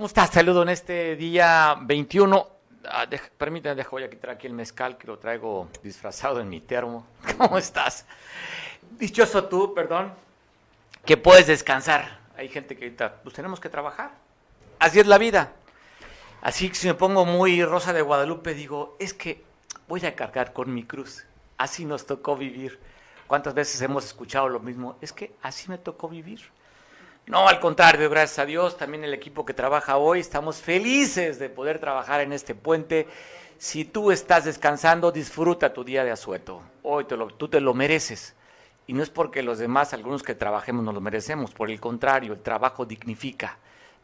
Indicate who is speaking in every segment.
Speaker 1: ¿Cómo estás? Saludo en este día 21. Ah, permítame, dejo voy quitar aquí el mezcal que lo traigo disfrazado en mi termo. ¿Cómo estás? Dichoso tú, perdón, que puedes descansar. Hay gente que ahorita, pues tenemos que trabajar. Así es la vida. Así que si me pongo muy rosa de Guadalupe, digo, es que voy a cargar con mi cruz. Así nos tocó vivir. ¿Cuántas veces hemos escuchado lo mismo? Es que así me tocó vivir. No, al contrario, gracias a Dios, también el equipo que trabaja hoy, estamos felices de poder trabajar en este puente. Si tú estás descansando, disfruta tu día de asueto. Hoy te lo, tú te lo mereces. Y no es porque los demás, algunos que trabajemos, no lo merecemos. Por el contrario, el trabajo dignifica.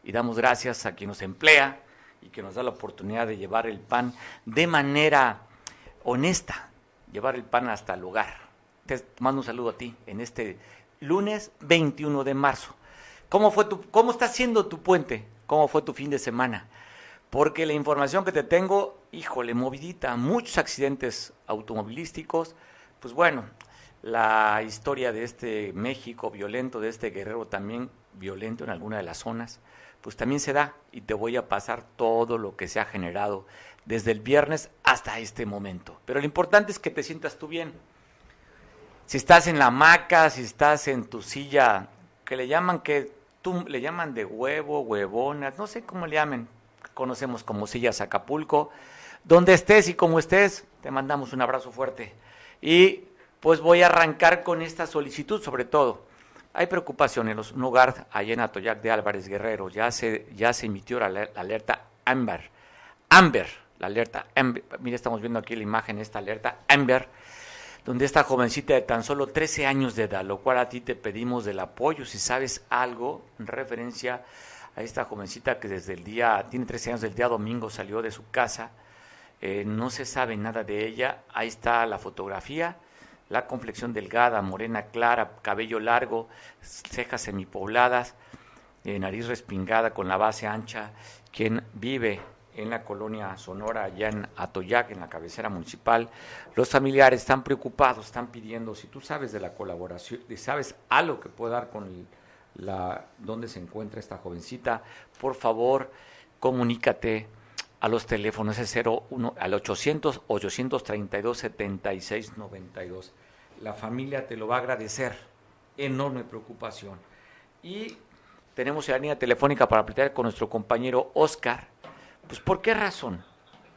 Speaker 1: Y damos gracias a quien nos emplea y que nos da la oportunidad de llevar el pan de manera honesta, llevar el pan hasta el lugar. Te mando un saludo a ti en este lunes 21 de marzo. ¿Cómo, fue tu, ¿Cómo está siendo tu puente? ¿Cómo fue tu fin de semana? Porque la información que te tengo, híjole, movidita, muchos accidentes automovilísticos. Pues bueno, la historia de este México violento, de este guerrero también violento en alguna de las zonas, pues también se da y te voy a pasar todo lo que se ha generado desde el viernes hasta este momento. Pero lo importante es que te sientas tú bien. Si estás en la hamaca, si estás en tu silla, que le llaman que le llaman de huevo, huevonas, no sé cómo le llamen, conocemos como sillas Acapulco, donde estés y como estés, te mandamos un abrazo fuerte. Y pues voy a arrancar con esta solicitud sobre todo. Hay preocupación en un hogar allá en Atoyac de Álvarez Guerrero. Ya se, ya se emitió la, alerta Amber. Amber, la alerta Amber. Mira, estamos viendo aquí la imagen, esta alerta Amber donde esta jovencita de tan solo 13 años de edad, lo cual a ti te pedimos del apoyo, si sabes algo en referencia a esta jovencita que desde el día, tiene 13 años, del día domingo salió de su casa, eh, no se sabe nada de ella, ahí está la fotografía, la complexión delgada, morena clara, cabello largo, cejas semipobladas, eh, nariz respingada con la base ancha, quien vive en la colonia Sonora, allá en Atoyac, en la cabecera municipal. Los familiares están preocupados, están pidiendo, si tú sabes de la colaboración, sabes algo que pueda dar con dónde se encuentra esta jovencita, por favor, comunícate a los teléfonos es 01 al 800 832 7692. La familia te lo va a agradecer. Enorme preocupación. Y tenemos la línea telefónica para platicar con nuestro compañero Oscar pues ¿por qué razón?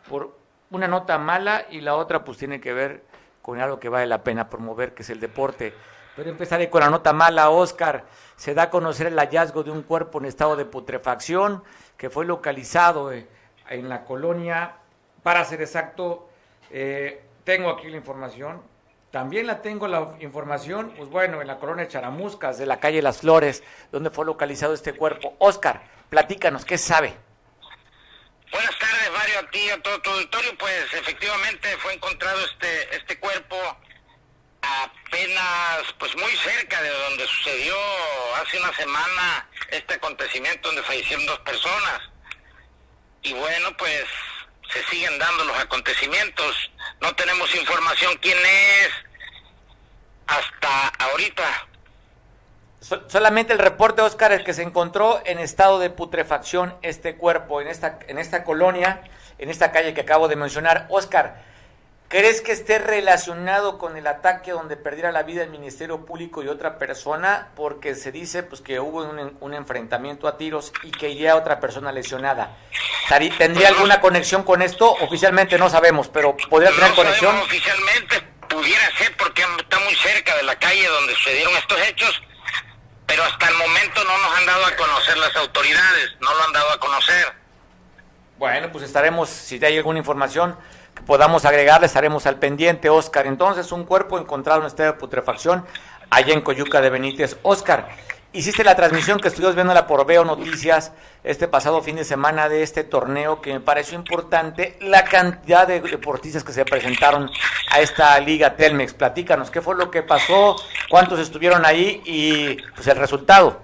Speaker 1: Por una nota mala y la otra pues tiene que ver con algo que vale la pena promover, que es el deporte. Pero empezaré con la nota mala, Oscar. Se da a conocer el hallazgo de un cuerpo en estado de putrefacción que fue localizado eh, en la colonia, para ser exacto, eh, tengo aquí la información. También la tengo la información, pues bueno, en la colonia Charamuscas, de la calle Las Flores, donde fue localizado este cuerpo. Oscar, platícanos, ¿qué sabe?
Speaker 2: Buenas tardes, Mario, a ti, a todo tu auditorio. Pues efectivamente fue encontrado este, este cuerpo apenas, pues muy cerca de donde sucedió hace una semana este acontecimiento donde fallecieron dos personas. Y bueno, pues se siguen dando los acontecimientos. No tenemos información quién es hasta ahorita
Speaker 1: solamente el reporte, Oscar, es que se encontró en estado de putrefacción este cuerpo en esta, en esta colonia, en esta calle que acabo de mencionar. Oscar, ¿crees que esté relacionado con el ataque donde perdiera la vida el Ministerio Público y otra persona? Porque se dice pues que hubo un, enfrentamiento a tiros y que iría otra persona lesionada. ¿Tendría alguna conexión con esto? Oficialmente no sabemos, pero ¿podría tener conexión?
Speaker 2: Oficialmente pudiera ser porque está muy cerca de la calle donde sucedieron estos hechos pero hasta el momento no nos han dado a conocer las autoridades, no lo han dado a conocer.
Speaker 1: Bueno, pues estaremos, si hay alguna información que podamos agregarle, estaremos al pendiente, Oscar. Entonces, un cuerpo encontrado en estado de putrefacción allá en Coyuca de Benítez. Oscar, Hiciste la transmisión que estuvimos viendo por Veo Noticias este pasado fin de semana de este torneo que me pareció importante la cantidad de deportistas que se presentaron a esta liga Telmex. Platícanos, ¿qué fue lo que pasó? ¿Cuántos estuvieron ahí? Y pues el resultado.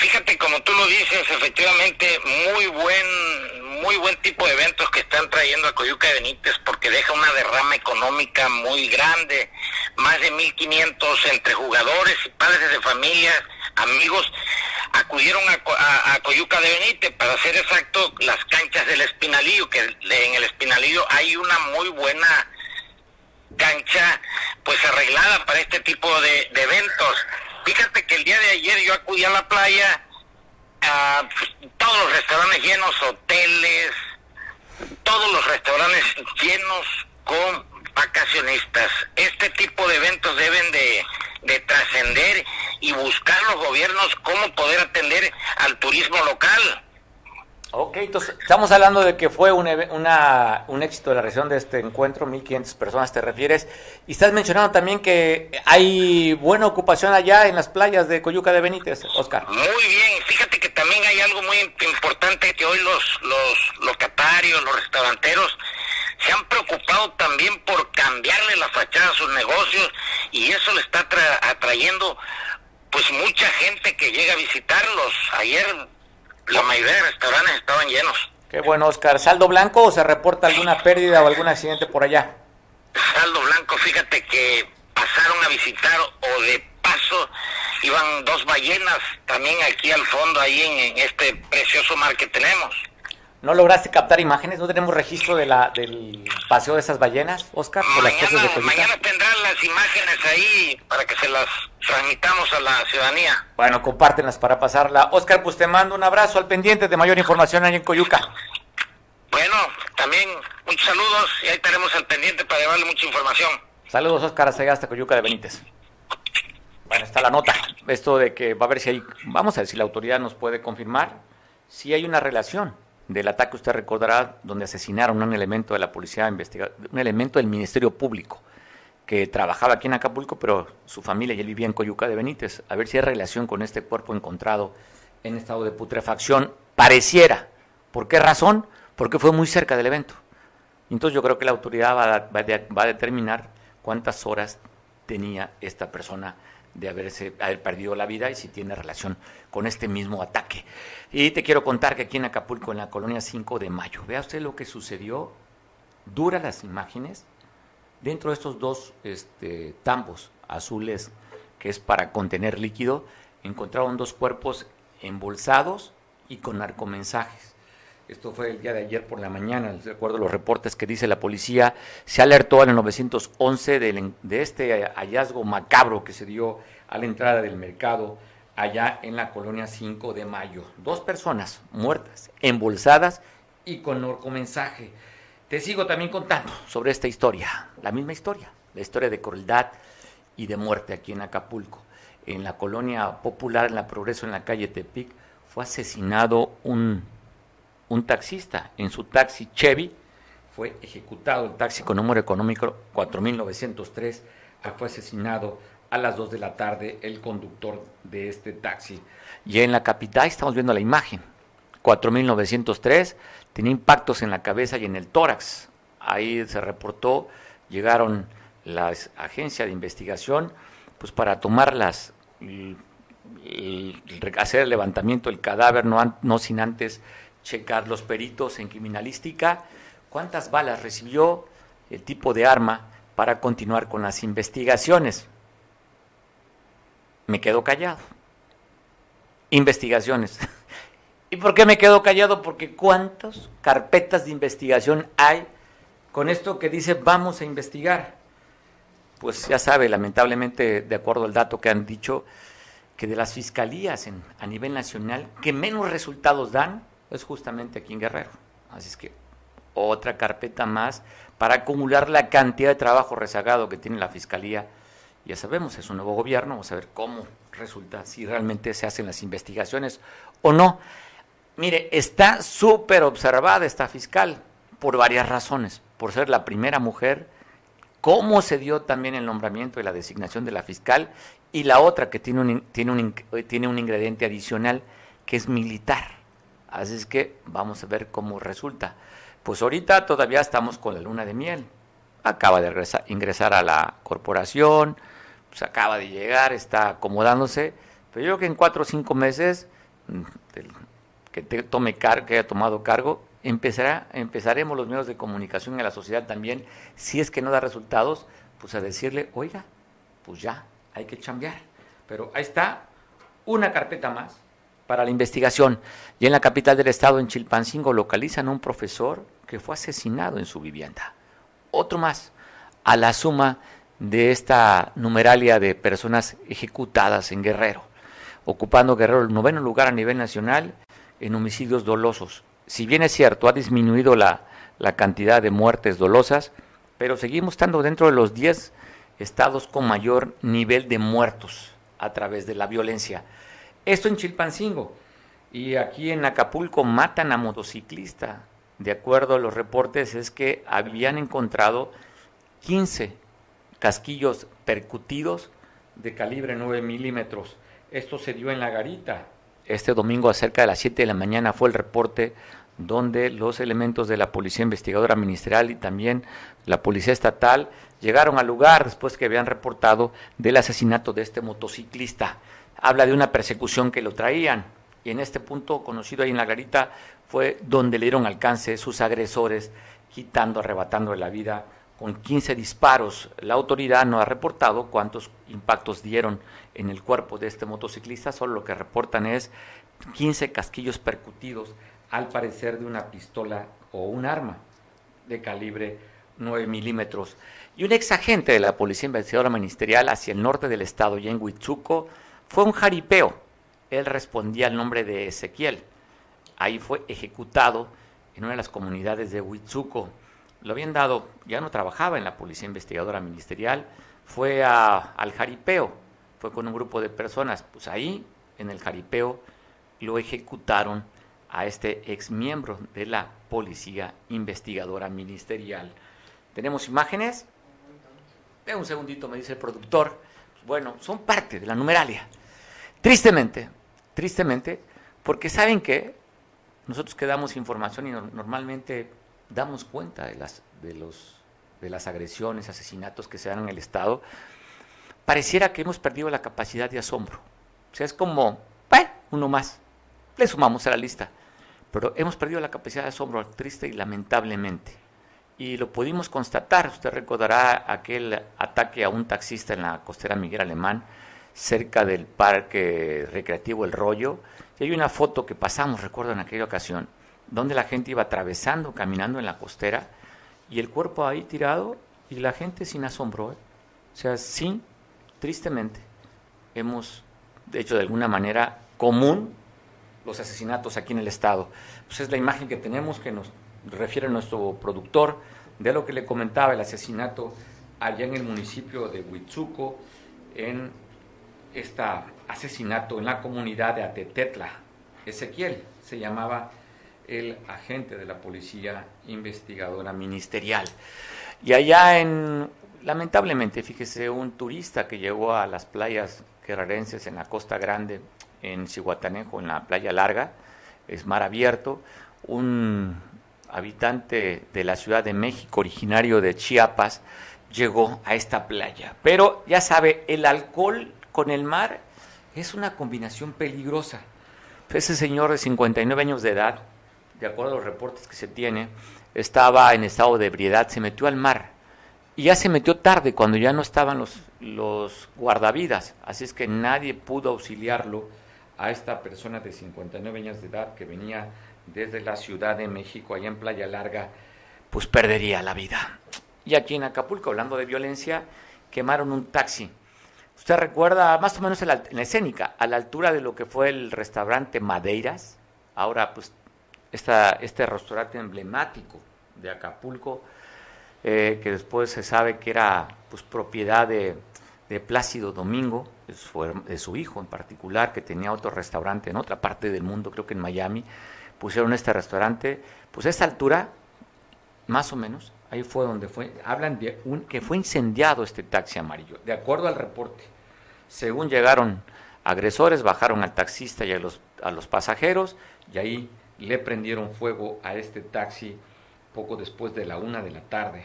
Speaker 2: Fíjate, como tú lo dices, efectivamente, muy buen muy buen tipo de eventos que están trayendo a Coyuca de Benítez porque deja una derrama económica muy grande, más de 1.500 entre jugadores y padres de familias, amigos acudieron a, Coyuca de Benítez, para ser exacto, las canchas del Espinalillo, que en el Espinalillo hay una muy buena cancha pues arreglada para este tipo de, eventos. Fíjate que el día de ayer yo acudí a la playa, a todos los restaurantes llenos, hoteles, todos los restaurantes llenos con vacacionistas. Este tipo de eventos deben de, de trascender y buscar los gobiernos cómo poder atender al turismo local.
Speaker 1: Ok, entonces estamos hablando de que fue un, éxito de la región de este encuentro, 1.500 personas te refieres, y estás mencionando también que hay buena ocupación allá en las playas de Coyuca de Benítez, Oscar.
Speaker 2: Muy bien, fíjate que también hay algo muy importante que hoy los, los locatarios, los restauranteros, se han preocupado también por cambiarle la fachada a sus negocios y eso le está atrayendo pues mucha gente que llega a visitarlos. Ayer la mayoría de restaurantes estaban llenos.
Speaker 1: Qué bueno, Oscar. ¿Saldo blanco o se reporta alguna pérdida o algún accidente por allá?
Speaker 2: Saldo blanco, fíjate que pasaron a visitar o de paso iban dos ballenas también aquí al fondo, ahí en este precioso mar que tenemos.
Speaker 1: ¿No lograste captar imágenes? ¿No tenemos registro de la, del paseo de esas ballenas, Oscar?
Speaker 2: Mañana, mañana tendrán las imágenes ahí para que se las transmitamos a la ciudadanía.
Speaker 1: Bueno, compártenlas para pasarla. Oscar, pues te mando un abrazo al pendiente de mayor información ahí en Coyuca.
Speaker 2: Bueno, también muchos saludos y ahí estaremos al pendiente para llevarle mucha información.
Speaker 1: Saludos, Oscar, hasta hasta Coyuca de Benítez. Bueno, está la nota. Esto de que va a ver si hay, vamos a ver si la autoridad nos puede confirmar si hay una relación del ataque, usted recordará, donde asesinaron a un elemento de la policía, un elemento del Ministerio Público que trabajaba aquí en Acapulco, pero su familia y él vivía en Coyuca de Benítez. A ver si hay relación con este cuerpo encontrado en estado de putrefacción. Pareciera. ¿Por qué razón? Porque fue muy cerca del evento. Entonces yo creo que la autoridad va va a determinar cuántas horas tenía esta persona de haberse, haber perdido la vida y si tiene relación con este mismo ataque. Y te quiero contar que aquí en Acapulco, en la colonia 5 de mayo, vea usted lo que sucedió, dura las imágenes, dentro de estos dos este, tambos azules que es para contener líquido, encontraron dos cuerpos embolsados y con narcomensajes. Esto fue el día de ayer por la mañana, de acuerdo a los reportes que dice la policía. Se alertó el 911 de, de este hallazgo macabro que se dio a la entrada del mercado allá en la colonia 5 de mayo. Dos personas muertas, embolsadas y con mensaje. Te sigo también contando sobre esta historia, la misma historia, la historia de crueldad y de muerte aquí en Acapulco. En la colonia popular, en la Progreso, en la calle Tepic, fue asesinado un un taxista en su taxi Chevy, fue ejecutado el taxi con número económico 4903, fue asesinado a las 2 de la tarde el conductor de este taxi. Y en la capital estamos viendo la imagen, 4903, tenía impactos en la cabeza y en el tórax. Ahí se reportó, llegaron las agencias de investigación pues para tomar las hacer el levantamiento del cadáver no, no sin antes checar los peritos en criminalística, cuántas balas recibió, el tipo de arma para continuar con las investigaciones. Me quedo callado. Investigaciones. ¿Y por qué me quedo callado? Porque cuántas carpetas de investigación hay con esto que dice vamos a investigar. Pues ya sabe, lamentablemente, de acuerdo al dato que han dicho, que de las fiscalías en, a nivel nacional que menos resultados dan es justamente aquí en Guerrero. Así es que otra carpeta más para acumular la cantidad de trabajo rezagado que tiene la Fiscalía. Ya sabemos, es un nuevo gobierno, vamos a ver cómo resulta, si realmente se hacen las investigaciones o no. Mire, está súper observada esta fiscal por varias razones. Por ser la primera mujer, cómo se dio también el nombramiento y la designación de la fiscal, y la otra que tiene un, tiene un, tiene un ingrediente adicional que es militar. Así es que vamos a ver cómo resulta. Pues ahorita todavía estamos con la luna de miel. Acaba de ingresar a la corporación, pues acaba de llegar, está acomodándose, pero yo creo que en cuatro o cinco meses mm, que te tome cargo, que haya tomado cargo, empezará, empezaremos los medios de comunicación en la sociedad también, si es que no da resultados, pues a decirle, oiga, pues ya, hay que cambiar. Pero ahí está una carpeta más para la investigación. Y en la capital del estado, en Chilpancingo, localizan a un profesor que fue asesinado en su vivienda. Otro más, a la suma de esta numeralia de personas ejecutadas en Guerrero, ocupando Guerrero el noveno lugar a nivel nacional en homicidios dolosos. Si bien es cierto, ha disminuido la, la cantidad de muertes dolosas, pero seguimos estando dentro de los 10 estados con mayor nivel de muertos a través de la violencia. Esto en Chilpancingo. Y aquí en Acapulco matan a motociclista. De acuerdo a los reportes es que habían encontrado 15 casquillos percutidos de calibre 9 milímetros. Esto se dio en La Garita. Este domingo cerca de las 7 de la mañana fue el reporte donde los elementos de la Policía Investigadora Ministerial y también la Policía Estatal llegaron al lugar después que habían reportado del asesinato de este motociclista. Habla de una persecución que lo traían y en este punto conocido ahí en la garita fue donde le dieron alcance sus agresores, quitando, arrebatando la vida con 15 disparos. La autoridad no ha reportado cuántos impactos dieron en el cuerpo de este motociclista, solo lo que reportan es 15 casquillos percutidos, al parecer de una pistola o un arma de calibre 9 milímetros. Y un ex agente de la Policía Investigadora Ministerial hacia el norte del estado, y en Huitzuco, fue un jaripeo. Él respondía al nombre de Ezequiel. Ahí fue ejecutado en una de las comunidades de Huitzuco. Lo habían dado, ya no trabajaba en la Policía Investigadora Ministerial, fue al jaripeo, fue con un grupo de personas. Pues ahí, en el jaripeo, lo ejecutaron a este ex miembro de la Policía Investigadora Ministerial. ¿Tenemos imágenes? De un segundito, me dice el productor. Bueno, son parte de la numeralia. Tristemente, tristemente, porque saben que nosotros que damos información y normalmente damos cuenta de las, de, los, de las agresiones, asesinatos que se dan en el Estado, pareciera que hemos perdido la capacidad de asombro. O sea, es como, uno más, le sumamos a la lista. Pero hemos perdido la capacidad de asombro, triste y lamentablemente. Y lo pudimos constatar, usted recordará aquel ataque a un taxista en la costera Miguel Alemán, cerca del parque recreativo El Rollo. Y hay una foto que pasamos, recuerdo, en aquella ocasión, donde la gente iba atravesando, caminando en la costera, y el cuerpo ahí tirado, y la gente sin asombro. ¿eh? O sea, sí, tristemente, hemos hecho de alguna manera común los asesinatos aquí en el Estado. Pues es la imagen que tenemos que nos refiere nuestro productor de lo que le comentaba el asesinato allá en el municipio de Huitzuco, en este asesinato en la comunidad de Atetetla. Ezequiel se llamaba el agente de la policía investigadora ministerial. Y allá en, lamentablemente, fíjese, un turista que llegó a las playas guerrerenses en la Costa Grande, en Cihuatanejo, en la playa larga, es mar abierto, un habitante de la Ciudad de México, originario de Chiapas, llegó a esta playa. Pero ya sabe, el alcohol con el mar es una combinación peligrosa. Ese señor de 59 años de edad, de acuerdo a los reportes que se tiene, estaba en estado de ebriedad, se metió al mar. Y ya se metió tarde, cuando ya no estaban los, los guardavidas. Así es que nadie pudo auxiliarlo a esta persona de 59 años de edad que venía desde la Ciudad de México, allá en Playa Larga, pues perdería la vida. Y aquí en Acapulco, hablando de violencia, quemaron un taxi Usted recuerda más o menos en la, escénica, a la altura de lo que fue el restaurante Madeiras, ahora pues esta, este restaurante emblemático de Acapulco, eh, que después se sabe que era pues propiedad de, Plácido Domingo, de su, de su, hijo en particular, que tenía otro restaurante en otra parte del mundo, creo que en Miami, pusieron este restaurante, pues a esta altura, más o menos, Ahí fue donde fue, hablan de un, que fue incendiado este taxi amarillo, de acuerdo al reporte. Según llegaron agresores, bajaron al taxista y a los, a los pasajeros y ahí le prendieron fuego a este taxi poco después de la una de la tarde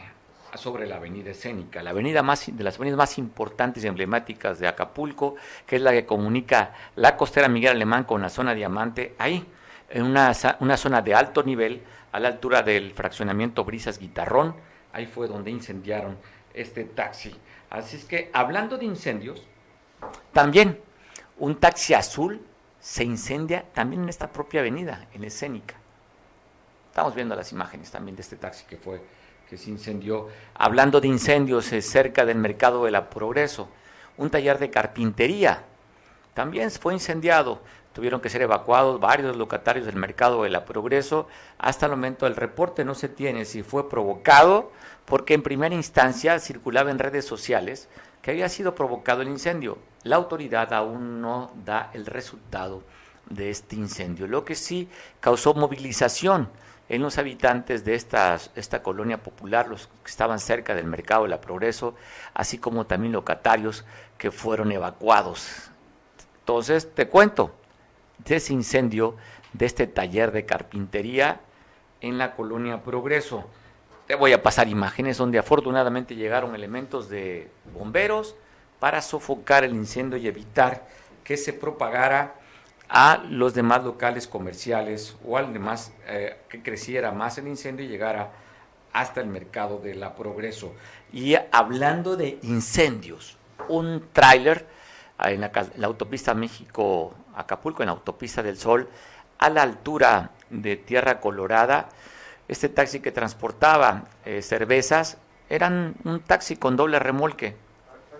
Speaker 1: sobre la avenida escénica, la avenida más de las avenidas más importantes y emblemáticas de Acapulco, que es la que comunica la costera Miguel Alemán con la zona Diamante, ahí en una, una zona de alto nivel a la altura del fraccionamiento Brisas Guitarrón. Ahí fue donde incendiaron este taxi. Así es que, hablando de incendios, también un taxi azul se incendia también en esta propia avenida, en Escénica. Estamos viendo las imágenes también de este taxi que fue que se incendió. Hablando de incendios cerca del mercado de la Progreso, un taller de carpintería también fue incendiado. Tuvieron que ser evacuados varios locatarios del mercado de la Progreso. Hasta el momento el reporte no se tiene si fue provocado, porque en primera instancia circulaba en redes sociales que había sido provocado el incendio. La autoridad aún no da el resultado de este incendio, lo que sí causó movilización en los habitantes de esta, colonia popular, los que estaban cerca del mercado de la Progreso, así como también locatarios que fueron evacuados. Entonces, te cuento de ese incendio de este taller de carpintería en la colonia Progreso. Te voy a pasar imágenes donde afortunadamente llegaron elementos de bomberos para sofocar el incendio y evitar que se propagara a los demás locales comerciales o al demás eh, que creciera más el incendio y llegara hasta el mercado de la Progreso. Y hablando de incendios, un tráiler en la, autopista México-Acapulco, en autopista del Sol, a la altura de Tierra Colorada, este taxi que transportaba eh, cervezas, eran un taxi con doble remolque.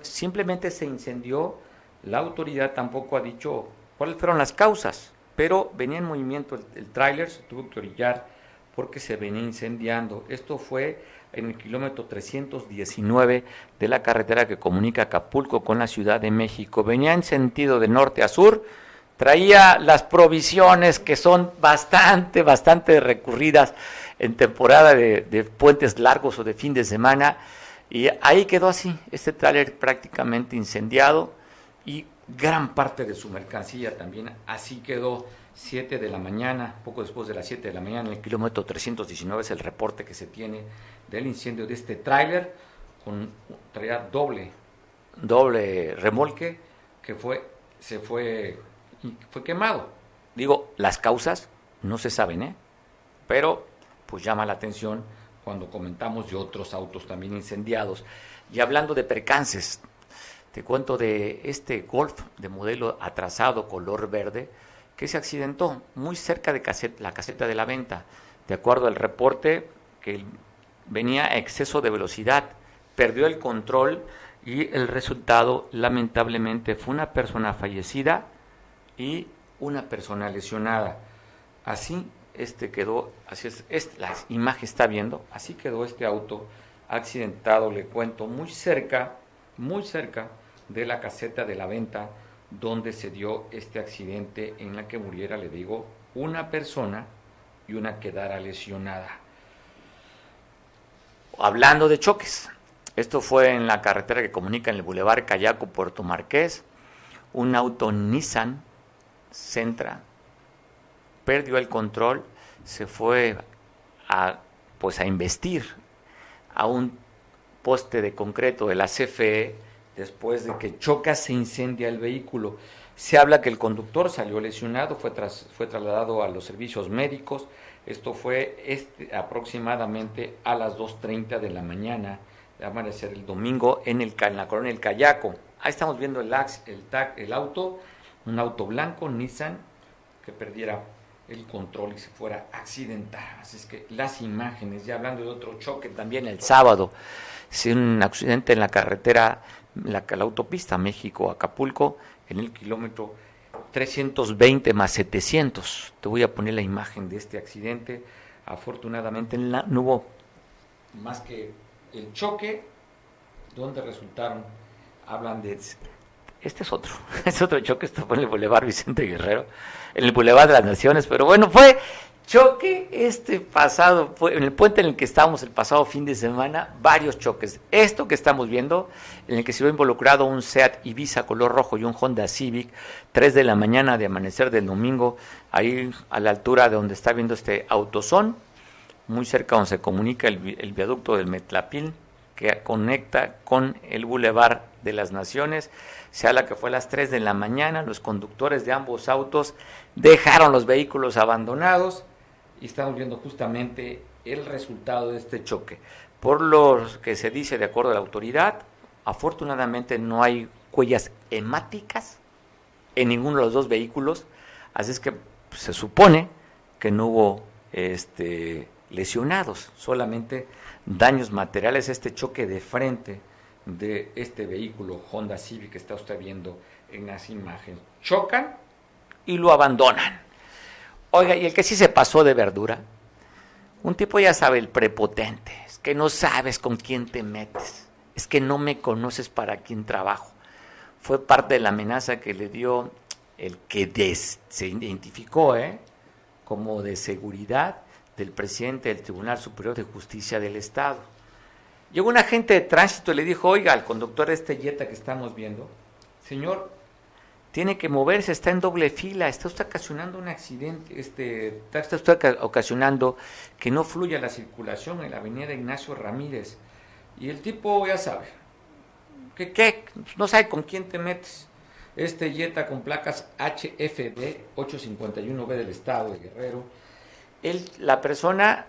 Speaker 1: Simplemente se incendió, la autoridad tampoco ha dicho cuáles fueron las causas, pero venía en movimiento el, tráiler, se tuvo que orillar porque se venía incendiando. Esto fue en el kilómetro 319 de la carretera que comunica Acapulco con la Ciudad de México. Venía en sentido de norte a sur, traía las provisiones que son bastante, bastante recurridas en temporada de, de puentes largos o de fin de semana. Y ahí quedó así, este tráiler prácticamente incendiado y gran parte de su mercancía también. Así quedó 7 de la mañana, poco después de las 7 de la mañana, en el kilómetro 319 es el reporte que se tiene del incendio de este tráiler con traía doble doble remolque que fue se fue fue quemado. Digo, las causas no se saben, ¿eh? Pero pues llama la atención cuando comentamos de otros autos también incendiados. Y hablando de percances, te cuento de este Golf de modelo atrasado color verde que se accidentó muy cerca de la caseta de la venta. De acuerdo al reporte, que venía a exceso de velocidad, perdió el control y el resultado lamentablemente fue una persona fallecida y una persona lesionada. Así este quedó, así es, la imagen está viendo, así quedó este auto accidentado, le cuento, muy cerca, muy cerca de la caseta de la venta donde se dio este accidente en la que muriera, le digo, una persona y una quedara lesionada. Hablando de choques, esto fue en la carretera que comunica en el Boulevard Cayaco Puerto Marqués, un auto Nissan Sentra perdió el control, se fue a pues a investir a un poste de concreto de la CFE después de que choca se incendia el vehículo. Se habla que el conductor salió lesionado, fue, fue trasladado a los servicios médicos. Esto fue este, aproximadamente a las 2.30 de la mañana de amanecer el domingo en, el, en la colonia El Cayaco. Ahí estamos viendo el, el, el auto, un auto blanco, Nissan, que perdiera el control y se fuera a accidentar. Así es que las imágenes, ya hablando de otro choque también el sábado, un accidente en la carretera la, la autopista México-Acapulco en el kilómetro 320 más 700. Te voy a poner la imagen de este accidente. Afortunadamente no hubo más que el choque donde resultaron, hablan de... Este es otro, es otro choque, esto fue en el Boulevard Vicente Guerrero, en el Boulevard de las Naciones, pero bueno, fue choque este pasado, en el puente en el que estábamos el pasado fin de semana, varios choques. Esto que estamos viendo, en el que se vio involucrado un SEAT Ibiza color rojo y un Honda Civic, 3 de la mañana de amanecer del domingo, ahí a la altura de donde está viendo este autosón, muy cerca donde se comunica el, el viaducto del Metlapil, que conecta con el Boulevard de las Naciones. Se habla que fue a las 3 de la mañana, los conductores de ambos autos dejaron los vehículos abandonados, y estamos viendo justamente el resultado de este choque. Por lo que se dice de acuerdo a la autoridad, afortunadamente no hay huellas hemáticas en ninguno de los dos vehículos, así es que se supone que no hubo este, lesionados, solamente daños materiales, este choque de frente de este vehículo Honda Civic que está usted viendo en las imágenes. Chocan y lo abandonan. Oiga, y el que sí se pasó de verdura, un tipo ya sabe, el prepotente, es que no sabes con quién te metes, es que no me conoces para quién trabajo. Fue parte de la amenaza que le dio el que se identificó ¿eh? como de seguridad del presidente del Tribunal Superior de Justicia del Estado. Llegó un agente de tránsito y le dijo, oiga, al conductor de este Jetta que estamos viendo, señor, tiene que moverse, está en doble fila, está usted ocasionando un accidente, este, está ocasionando que no fluya la circulación en la avenida Ignacio Ramírez. Y el tipo ya sabe, que qué, no sabe con quién te metes. Este Jetta con placas HFD 851B del estado de Guerrero, él, la persona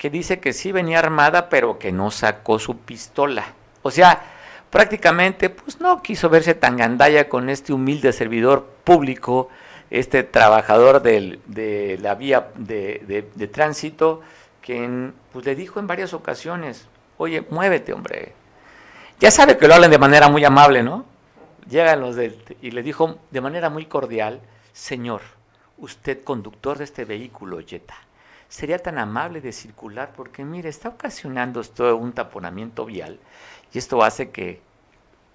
Speaker 1: que dice que sí venía armada, pero que no sacó su pistola. O sea, prácticamente pues no quiso verse tan gandalla con este humilde servidor público, este trabajador de la vía de, tránsito, quien pues le dijo en varias ocasiones, oye, muévete, hombre. Ya sabe que lo hablan de manera muy amable, ¿no? Llegan los del, y le dijo de manera muy cordial, señor, usted conductor de este vehículo, Jetta, sería tan amable de circular porque, mire, está ocasionando esto un taponamiento vial y esto hace que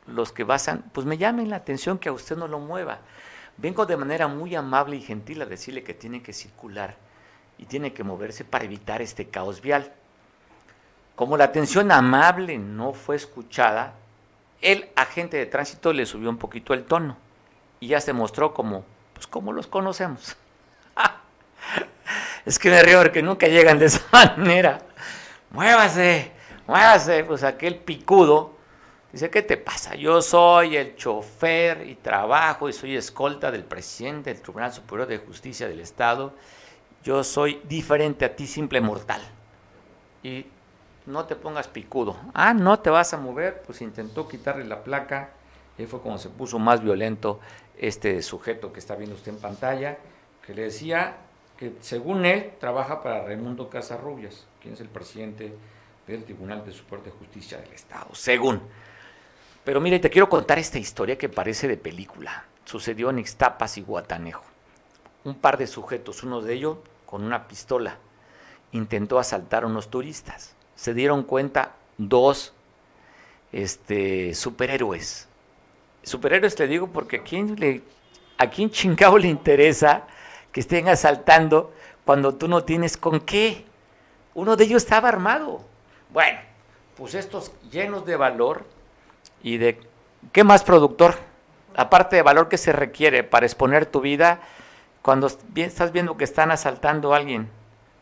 Speaker 1: los que vayan, pues me llamen la atención que a usted no lo mueva. Vengo de manera muy amable y gentil a decirle que tiene que circular y tiene que moverse para evitar este caos vial. Como la atención amable no fue escuchada, el agente de tránsito le subió un poquito el tono y ya se mostró como, pues como los conocemos. Es que me río porque nunca llegan de esa manera. Muévase, muévase. Pues aquel picudo dice, ¿qué te pasa? Yo soy el chofer y trabajo y soy escolta del presidente del Tribunal Superior de Justicia del Estado. Yo soy diferente a ti, simple mortal. Y no te pongas picudo. Ah, no te vas a mover. Pues intentó quitarle la placa. Y fue como se puso más violento este sujeto que está viendo usted en pantalla, que le decía que según él trabaja para Raimundo Casarrubias, quien es el presidente del Tribunal de Superior de Justicia del Estado, según. Pero mire, te quiero contar esta historia que parece de película. Sucedió en Ixtapas y Guatanejo. Un par de sujetos, uno de ellos con una pistola, intentó asaltar a unos turistas. Se dieron cuenta dos este, superhéroes. Superhéroes te digo porque a quién, le, a quién chingado le interesa que estén asaltando cuando tú no tienes con qué. Uno de ellos estaba armado. Bueno, pues estos llenos de valor y de... ¿Qué más productor? Aparte de valor que se requiere para exponer tu vida, cuando estás viendo que están asaltando a alguien,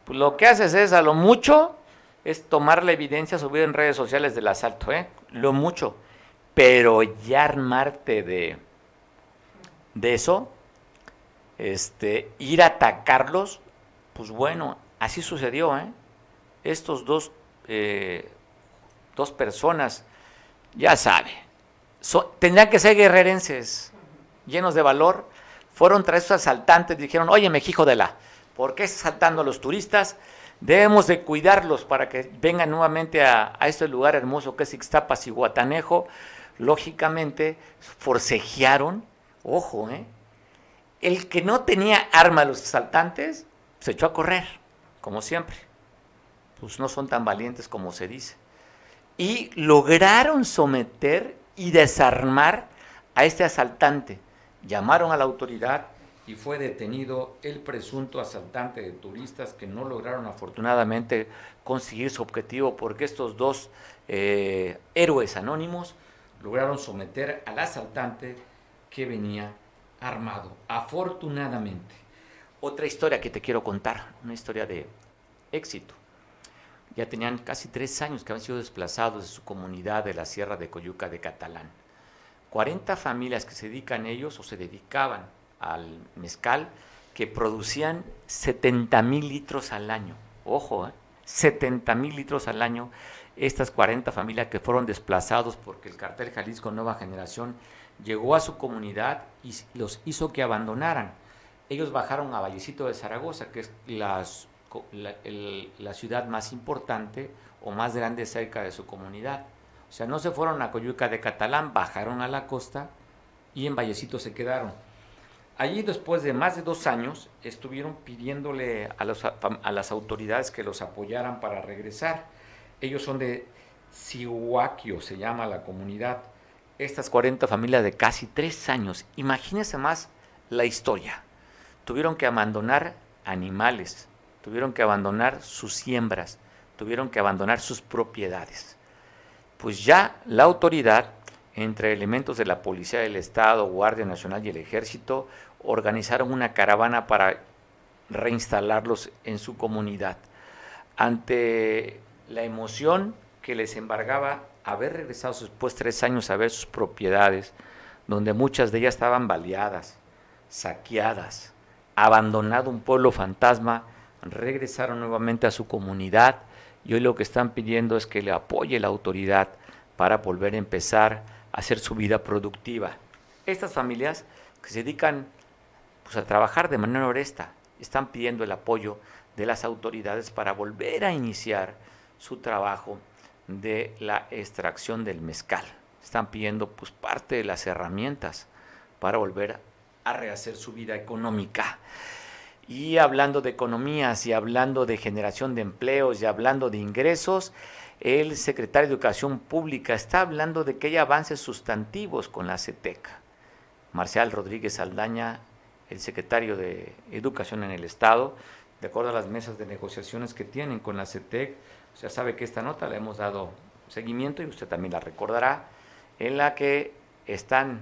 Speaker 1: pues lo que haces es a lo mucho es tomar la evidencia subida en redes sociales del asalto, ¿eh? Lo mucho. Pero ya armarte de, de eso, este, ir a atacarlos, pues bueno, así sucedió. ¿eh? Estos dos, eh, dos personas, ya sabe, tendrían que ser guerrerenses, llenos de valor. Fueron tras esos asaltantes, dijeron, oye, hijo de la, ¿por qué estás asaltando a los turistas? Debemos de cuidarlos para que vengan nuevamente a, a este lugar hermoso que es Ixtapas y Guatanejo. Lógicamente, forcejearon, ojo, ¿eh? El que no tenía arma los asaltantes se echó a correr, como siempre. Pues no son tan valientes como se dice. Y lograron someter y desarmar a este asaltante. Llamaron a la autoridad y fue detenido el presunto asaltante de turistas que no lograron afortunadamente conseguir su objetivo porque estos dos eh, héroes anónimos lograron someter al asaltante que venía armado, afortunadamente. Otra historia que te quiero contar, una historia de éxito. Ya tenían casi tres años que habían sido desplazados de su comunidad de la Sierra de Coyuca de Catalán. 40 familias que se dedican ellos o se dedicaban al mezcal que producían 70 mil litros al año. Ojo, ¿eh? 70 mil litros al año. Estas 40 familias que fueron desplazados porque el cartel Jalisco Nueva Generación llegó a su comunidad y los hizo que abandonaran. Ellos bajaron a Vallecito de Zaragoza, que es la, ciudad más importante o más grande cerca de su comunidad. O sea, no se fueron a Coyuca de Catalán, bajaron a la costa y en Vallecito se quedaron. Allí después de más de dos años estuvieron pidiéndole a, a las autoridades que los apoyaran para regresar. Ellos son de Sihuaquio, se llama la comunidad. Estas 40 familias de casi tres años, imagínense más la historia. Tuvieron que abandonar animales, tuvieron que abandonar sus siembras, tuvieron que abandonar sus propiedades. Pues ya la autoridad entre elementos de la Policía del Estado, Guardia Nacional y el Ejército, organizaron una caravana para reinstalarlos en su comunidad. Ante la emoción que les embargaba haber regresado después tres años a ver sus propiedades, donde muchas de ellas estaban baleadas, saqueadas, abandonado un pueblo fantasma, regresaron nuevamente a su comunidad y hoy lo que están pidiendo es que le apoye la autoridad para volver a empezar hacer su vida productiva. Estas familias que se dedican pues, a trabajar de manera honesta están pidiendo el apoyo de las autoridades para volver a iniciar su trabajo de la extracción del mezcal. Están pidiendo pues parte de las herramientas para volver a rehacer su vida económica. Y hablando de economías y hablando de generación de empleos y hablando de ingresos, el secretario de Educación Pública está hablando de que hay avances sustantivos con la CETEC. Marcial Rodríguez Aldaña, el secretario de Educación en el Estado, de acuerdo a las mesas de negociaciones que tienen con la CETEC, ya sabe que esta nota la hemos dado seguimiento y usted también la recordará, en la que están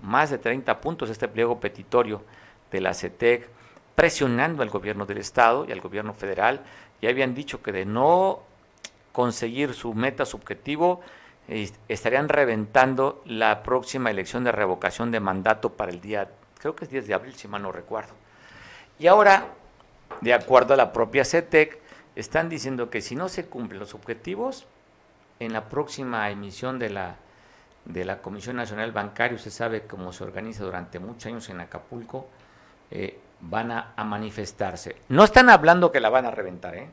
Speaker 1: más de 30 puntos este pliego petitorio de la CETEC presionando al gobierno del Estado y al gobierno federal. Ya habían dicho que de no conseguir su meta, su objetivo, estarían reventando la próxima elección de revocación de mandato para el día, creo que es 10 de abril, si mal no recuerdo. Y ahora, de acuerdo a la propia CETEC, están diciendo que si no se cumplen los objetivos, en la próxima emisión de la, de la Comisión Nacional Bancaria, usted sabe cómo se organiza durante muchos años en Acapulco, eh, van a, manifestarse. No están hablando que la van a reventar, ¿eh?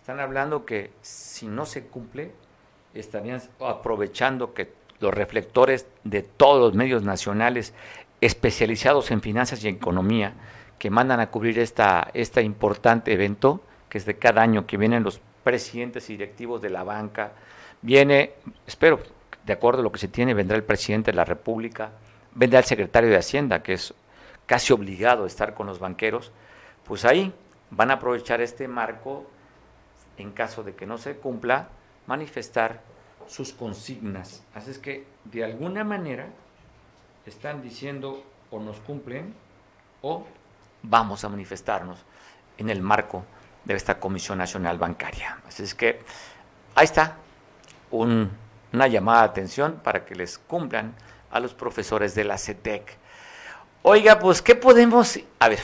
Speaker 1: Están hablando que si no se cumple, estarían aprovechando que los reflectores de todos los medios nacionales especializados en finanzas y economía que mandan a cubrir esta, este importante evento, que es de cada año, que vienen los presidentes y directivos de la banca, viene, espero, de acuerdo a lo que se tiene, vendrá el presidente de la República, vendrá el secretario de Hacienda, que es casi obligado a estar con los banqueros, pues ahí van a aprovechar este marco en caso de que no se cumpla, manifestar sus consignas. Así es que de alguna manera están diciendo o nos cumplen o vamos a manifestarnos en el marco de esta Comisión Nacional Bancaria. Así es que ahí está una llamada de atención para que les cumplan a los profesores de la CETEC. Oiga, pues, ¿qué podemos...? A ver,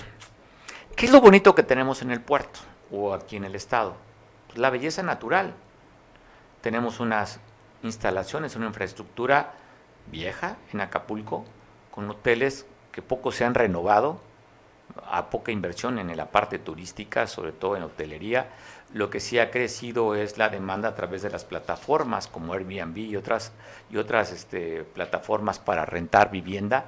Speaker 1: ¿qué es lo bonito que tenemos en el puerto o aquí en el estado? la belleza natural. Tenemos unas instalaciones, una infraestructura vieja en Acapulco, con hoteles que poco se han renovado, a poca inversión en la parte turística, sobre todo en hotelería. Lo que sí ha crecido es la demanda a través de las plataformas como Airbnb y otras, y otras este, plataformas para rentar vivienda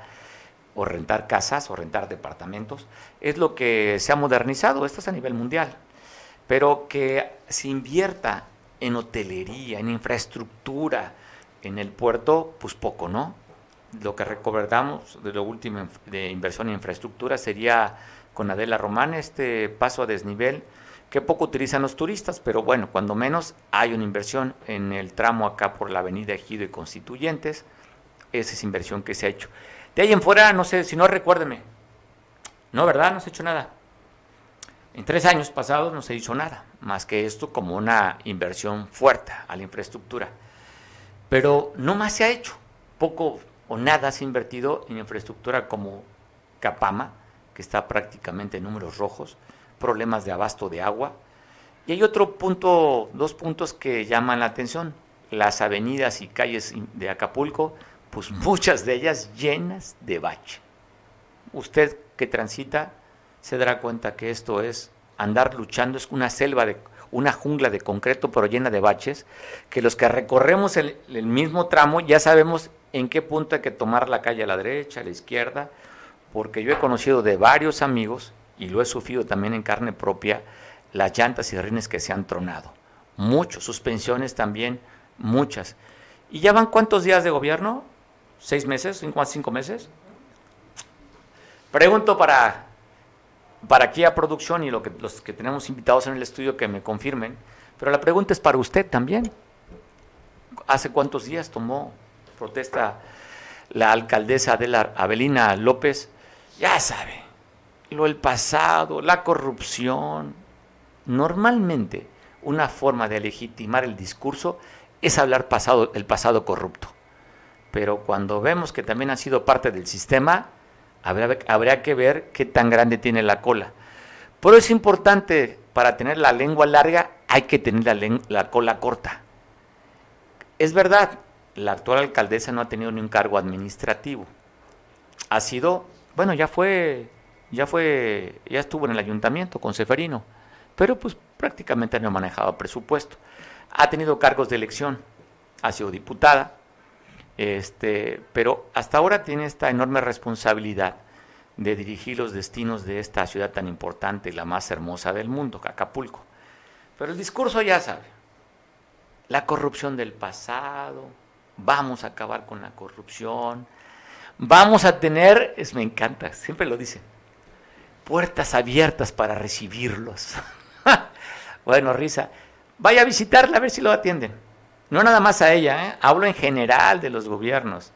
Speaker 1: o rentar casas o rentar departamentos. Es lo que se ha modernizado, esto es a nivel mundial pero que se invierta en hotelería, en infraestructura, en el puerto, pues poco, ¿no? Lo que recordamos de lo último de inversión en infraestructura sería con Adela Román este paso a desnivel que poco utilizan los turistas, pero bueno, cuando menos hay una inversión en el tramo acá por la avenida Ejido y Constituyentes, esa es inversión que se ha hecho. De ahí en fuera, no sé, si no recuérdeme, no, ¿verdad? No se ha hecho nada. En tres años pasados no se hizo nada, más que esto como una inversión fuerte a la infraestructura. Pero no más se ha hecho. Poco o nada se ha invertido en infraestructura como Capama, que está prácticamente en números rojos, problemas de abasto de agua. Y hay otro punto, dos puntos que llaman la atención. Las avenidas y calles de Acapulco, pues muchas de ellas llenas de bache. Usted que transita se dará cuenta que esto es andar luchando, es una selva de una jungla de concreto pero llena de baches, que los que recorremos el, el mismo tramo ya sabemos en qué punto hay que tomar la calle a la derecha, a la izquierda, porque yo he conocido de varios amigos, y lo he sufrido también en carne propia, las llantas y rines que se han tronado. Muchos, suspensiones también, muchas. ¿Y ya van cuántos días de gobierno? ¿Seis meses? ¿Cinco, cinco meses? Pregunto para, para aquí a producción y los que tenemos invitados en el estudio que me confirmen, pero la pregunta es para usted también. ¿Hace cuántos días tomó protesta la alcaldesa de la Avelina López? Ya sabe, lo del pasado, la corrupción. Normalmente una forma de legitimar el discurso es hablar pasado, el pasado corrupto. Pero cuando vemos que también ha sido parte del sistema, habría, que ver qué tan grande tiene la cola. Pero es importante, para tener la lengua larga, hay que tener la, la cola corta. Es verdad, la actual alcaldesa no ha tenido ni un cargo administrativo. Ha sido, bueno, ya fue, ya fue, ya estuvo en el ayuntamiento con Seferino, pero pues prácticamente no ha manejado presupuesto. Ha tenido cargos de elección, ha sido diputada, este, pero hasta ahora tiene esta enorme responsabilidad de dirigir los destinos de esta ciudad tan importante la más hermosa del mundo, Acapulco. Pero el discurso ya sabe, la corrupción del pasado, vamos a acabar con la corrupción, vamos a tener, es, me encanta, siempre lo dicen, puertas abiertas para recibirlos. bueno, risa, vaya a visitarla a ver si lo atienden. No nada más a ella, ¿eh? hablo en general de los gobiernos.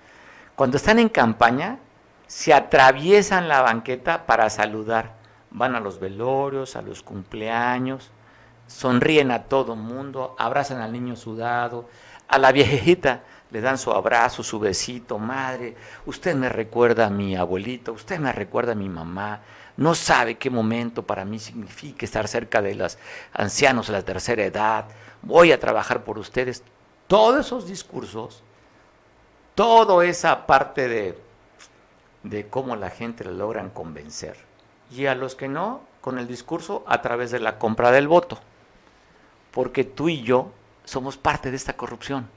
Speaker 1: Cuando están en campaña, se atraviesan la banqueta para saludar. Van a los velorios, a los cumpleaños, sonríen a todo mundo, abrazan al niño sudado, a la viejita le dan su abrazo, su besito, madre, usted me recuerda a mi abuelito, usted me recuerda a mi mamá, no sabe qué momento para mí significa estar cerca de los ancianos de la tercera edad, voy a trabajar por ustedes todos esos discursos, toda esa parte de, de cómo la gente le logran convencer. Y a los que no, con el discurso a través de la compra del voto. Porque tú y yo somos parte de esta corrupción.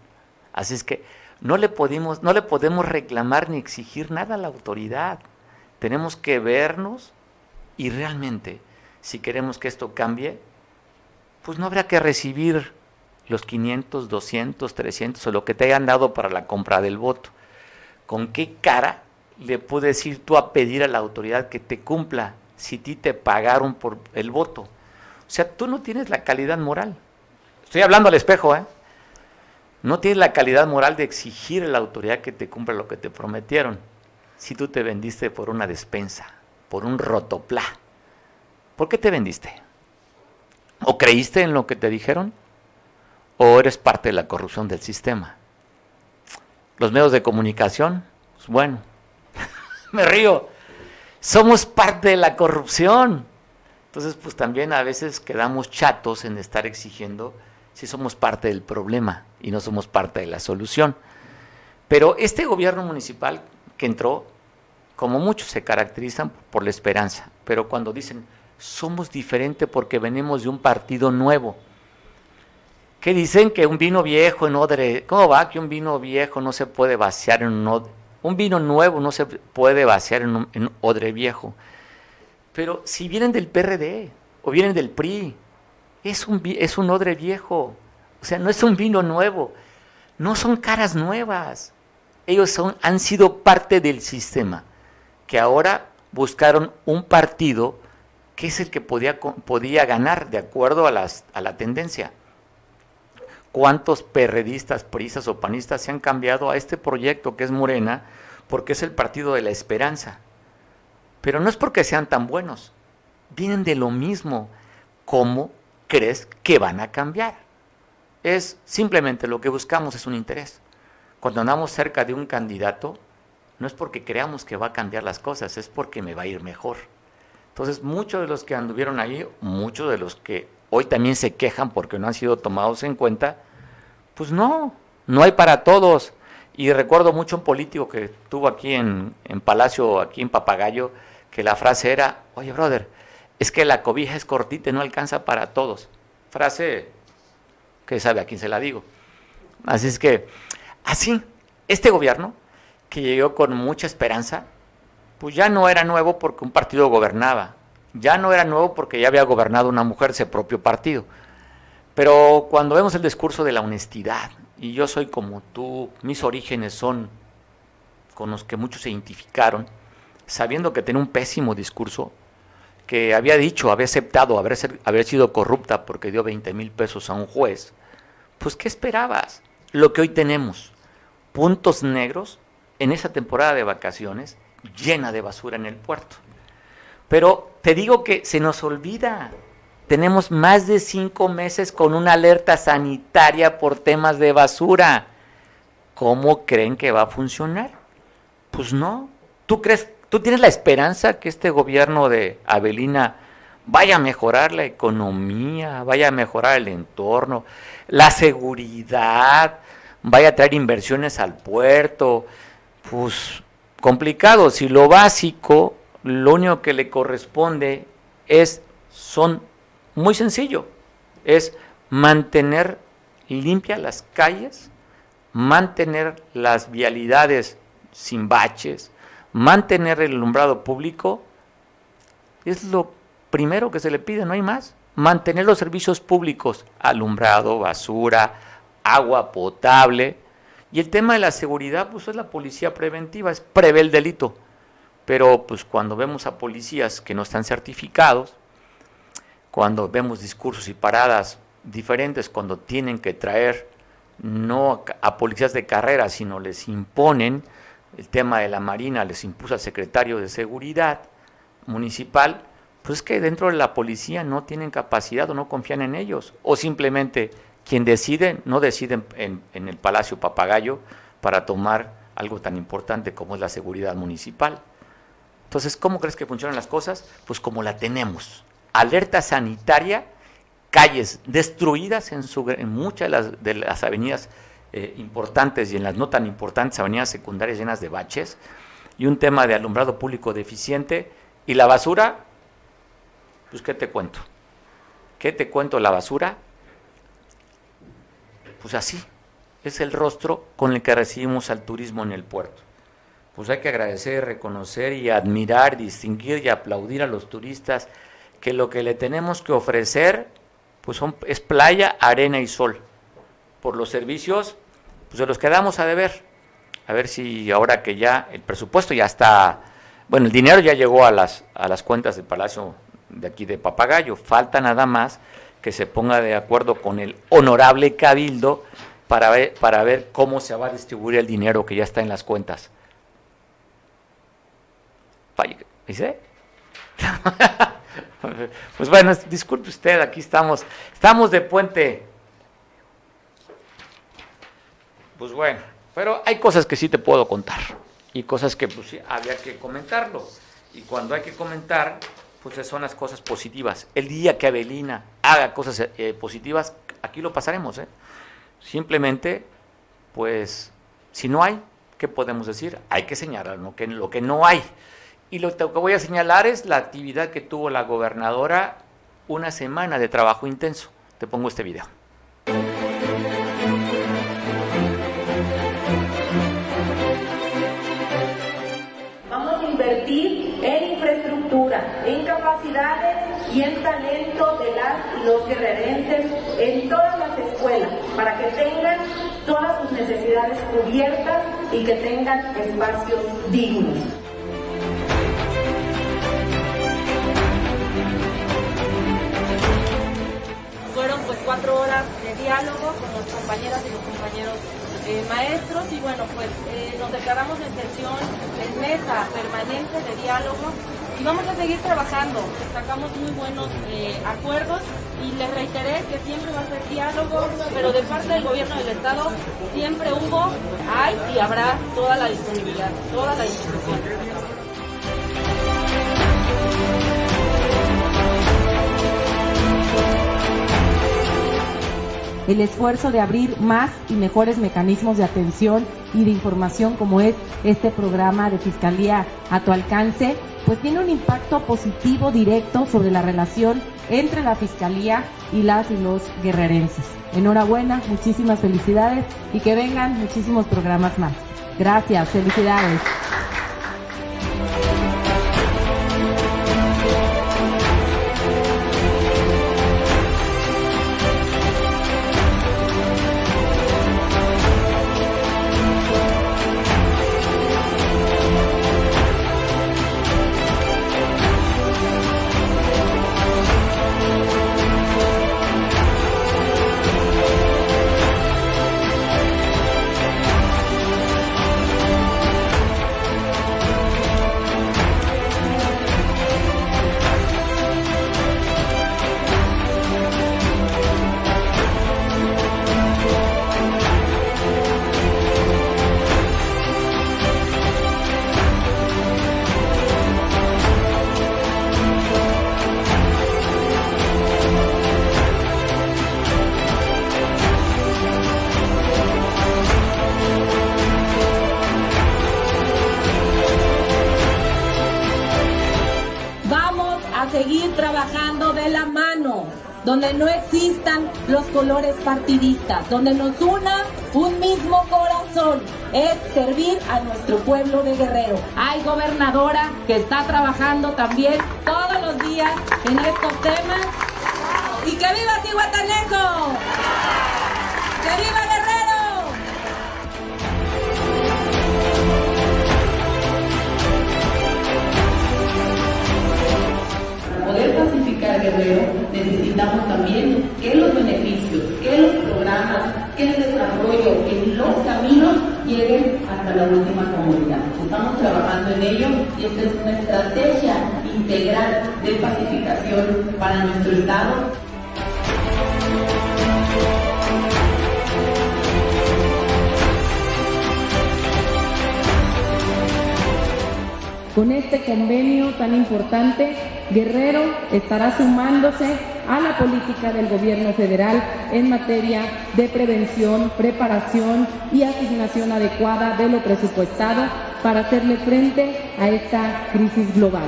Speaker 1: Así es que no le, podemos, no le podemos reclamar ni exigir nada a la autoridad. Tenemos que vernos y realmente, si queremos que esto cambie, pues no habrá que recibir los 500, 200, 300 o lo que te hayan dado para la compra del voto. ¿Con qué cara le puedes ir tú a pedir a la autoridad que te cumpla si ti te pagaron por el voto? O sea, tú no tienes la calidad moral. Estoy hablando al espejo, ¿eh? No tienes la calidad moral de exigir a la autoridad que te cumpla lo que te prometieron. Si tú te vendiste por una despensa, por un rotoplá, ¿por qué te vendiste? ¿O creíste en lo que te dijeron? o eres parte de la corrupción del sistema. Los medios de comunicación, pues bueno, me río, somos parte de la corrupción. Entonces, pues también a veces quedamos chatos en estar exigiendo si somos parte del problema y no somos parte de la solución. Pero este gobierno municipal que entró, como muchos se caracterizan por la esperanza, pero cuando dicen somos diferentes porque venimos de un partido nuevo, que dicen que un vino viejo en odre, ¿cómo va? Que un vino viejo no se puede vaciar en un odre, un vino nuevo no se puede vaciar en un odre viejo. Pero si vienen del PRD o vienen del PRI, es un, es un odre viejo, o sea, no es un vino nuevo, no son caras nuevas. Ellos son, han sido parte del sistema, que ahora buscaron un partido que es el que podía, podía ganar de acuerdo a, las, a la tendencia cuántos perredistas, prisas o panistas se han cambiado a este proyecto que es Morena, porque es el partido de la esperanza. Pero no es porque sean tan buenos, vienen de lo mismo. ¿Cómo crees que van a cambiar? Es simplemente lo que buscamos es un interés. Cuando andamos cerca de un candidato, no es porque creamos que va a cambiar las cosas, es porque me va a ir mejor. Entonces, muchos de los que anduvieron ahí, muchos de los que hoy también se quejan porque no han sido tomados en cuenta, pues no, no hay para todos. Y recuerdo mucho un político que tuvo aquí en, en Palacio, aquí en Papagayo, que la frase era, oye, brother, es que la cobija es cortita y no alcanza para todos. Frase que sabe a quién se la digo. Así es que, así, este gobierno, que llegó con mucha esperanza, pues ya no era nuevo porque un partido gobernaba, ya no era nuevo porque ya había gobernado una mujer ese propio partido. Pero cuando vemos el discurso de la honestidad, y yo soy como tú, mis orígenes son con los que muchos se identificaron, sabiendo que tenía un pésimo discurso, que había dicho, había aceptado haber, haber sido corrupta porque dio 20 mil pesos a un juez, pues ¿qué esperabas? Lo que hoy tenemos, puntos negros en esa temporada de vacaciones llena de basura en el puerto. Pero te digo que se nos olvida, tenemos más de cinco meses con una alerta sanitaria por temas de basura. ¿Cómo creen que va a funcionar? Pues no. ¿Tú crees ¿Tú tienes la esperanza que este gobierno de Avelina vaya a mejorar la economía, vaya a mejorar el entorno, la seguridad, vaya a traer inversiones al puerto? Pues complicado. Si lo básico, lo único que le corresponde es, son muy sencillo, es mantener limpias las calles, mantener las vialidades sin baches, mantener el alumbrado público es lo primero que se le pide, no hay más. Mantener los servicios públicos, alumbrado, basura, agua potable. Y el tema de la seguridad, pues es la policía preventiva, es prevé el delito. Pero pues cuando vemos a policías que no están certificados, cuando vemos discursos y paradas diferentes, cuando tienen que traer no a policías de carrera, sino les imponen, el tema de la Marina les impuso al secretario de Seguridad municipal, pues es que dentro de la policía no tienen capacidad o no confían en ellos, o simplemente quien decide no decide en, el Palacio Papagayo para tomar algo tan importante como es la seguridad municipal. Entonces, ¿cómo crees que funcionan las cosas? Pues como la tenemos. Alerta sanitaria, calles destruidas en, en muchas de las, de las avenidas eh, importantes y en las no tan importantes avenidas secundarias llenas de baches, y un tema de alumbrado público deficiente, y la basura, pues ¿qué te cuento? ¿Qué te cuento la basura? Pues así, es el rostro con el que recibimos al turismo en el puerto. Pues hay que agradecer, reconocer y admirar, distinguir y aplaudir a los turistas que lo que le tenemos que ofrecer pues son, es playa, arena y sol por los servicios, pues se los quedamos a deber. A ver si ahora que ya el presupuesto ya está, bueno, el dinero ya llegó a las, a las cuentas del Palacio de aquí de Papagayo, falta nada más que se ponga de acuerdo con el honorable cabildo para ver, para ver cómo se va a distribuir el dinero que ya está en las cuentas. ¿Dice? pues bueno, disculpe usted, aquí estamos, estamos de puente Pues bueno, pero hay cosas que sí te puedo contar y cosas que pues sí, había que comentarlo. Y cuando hay que comentar, pues son las cosas positivas. El día que Abelina haga cosas eh, positivas, aquí lo pasaremos. ¿eh? Simplemente, pues, si no hay, ¿qué podemos decir? Hay que señalar lo que, lo que no hay. Y lo que voy a señalar es la actividad que tuvo la gobernadora una semana de trabajo intenso. Te pongo este video.
Speaker 3: Los guerrerenses en todas las escuelas para que tengan todas sus necesidades cubiertas y que tengan espacios dignos.
Speaker 4: Fueron pues cuatro horas de diálogo con los compañeras y los compañeros eh, maestros y bueno pues eh, nos declaramos en sesión en mesa permanente de diálogo y vamos a seguir trabajando. Sacamos muy buenos eh, acuerdos y les reiteré que siempre va a ser diálogo, pero de parte del gobierno del Estado siempre hubo, hay y habrá toda la disponibilidad, toda la disposición. el esfuerzo de abrir más y mejores mecanismos de atención y de información como es este programa de Fiscalía a tu alcance, pues tiene un impacto positivo directo sobre la relación entre la Fiscalía y las y los guerrerenses. Enhorabuena, muchísimas felicidades y que vengan muchísimos programas más. Gracias, felicidades. Donde nos una un mismo corazón, es servir a nuestro pueblo de Guerrero. Hay gobernadora que está trabajando también todos los días en estos temas. ¡Y que viva Tihuatanejo! ¡Que viva Guerrero!
Speaker 5: poder pacificar Guerrero necesitamos también que los que el desarrollo, que los caminos lleguen hasta la última comunidad. Estamos trabajando en ello y esta es una estrategia integral de pacificación para nuestro Estado
Speaker 4: Con este convenio tan importante, Guerrero estará sumándose a la política del gobierno federal en materia de prevención, preparación y asignación adecuada de lo presupuestado para hacerle frente a esta crisis global.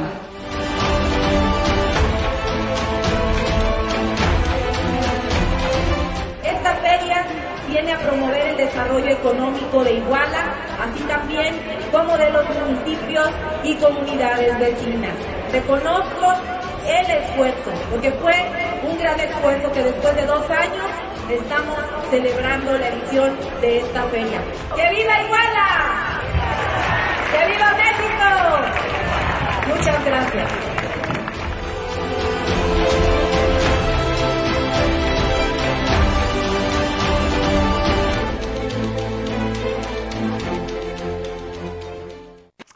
Speaker 4: Esta feria viene a promover el desarrollo económico de Iguala, así también como de los municipios y comunidades vecinas. Reconozco el esfuerzo, porque fue gran esfuerzo que después de dos años estamos celebrando la edición de esta feria. ¡Que viva Iguala! ¡Que viva México! Muchas gracias.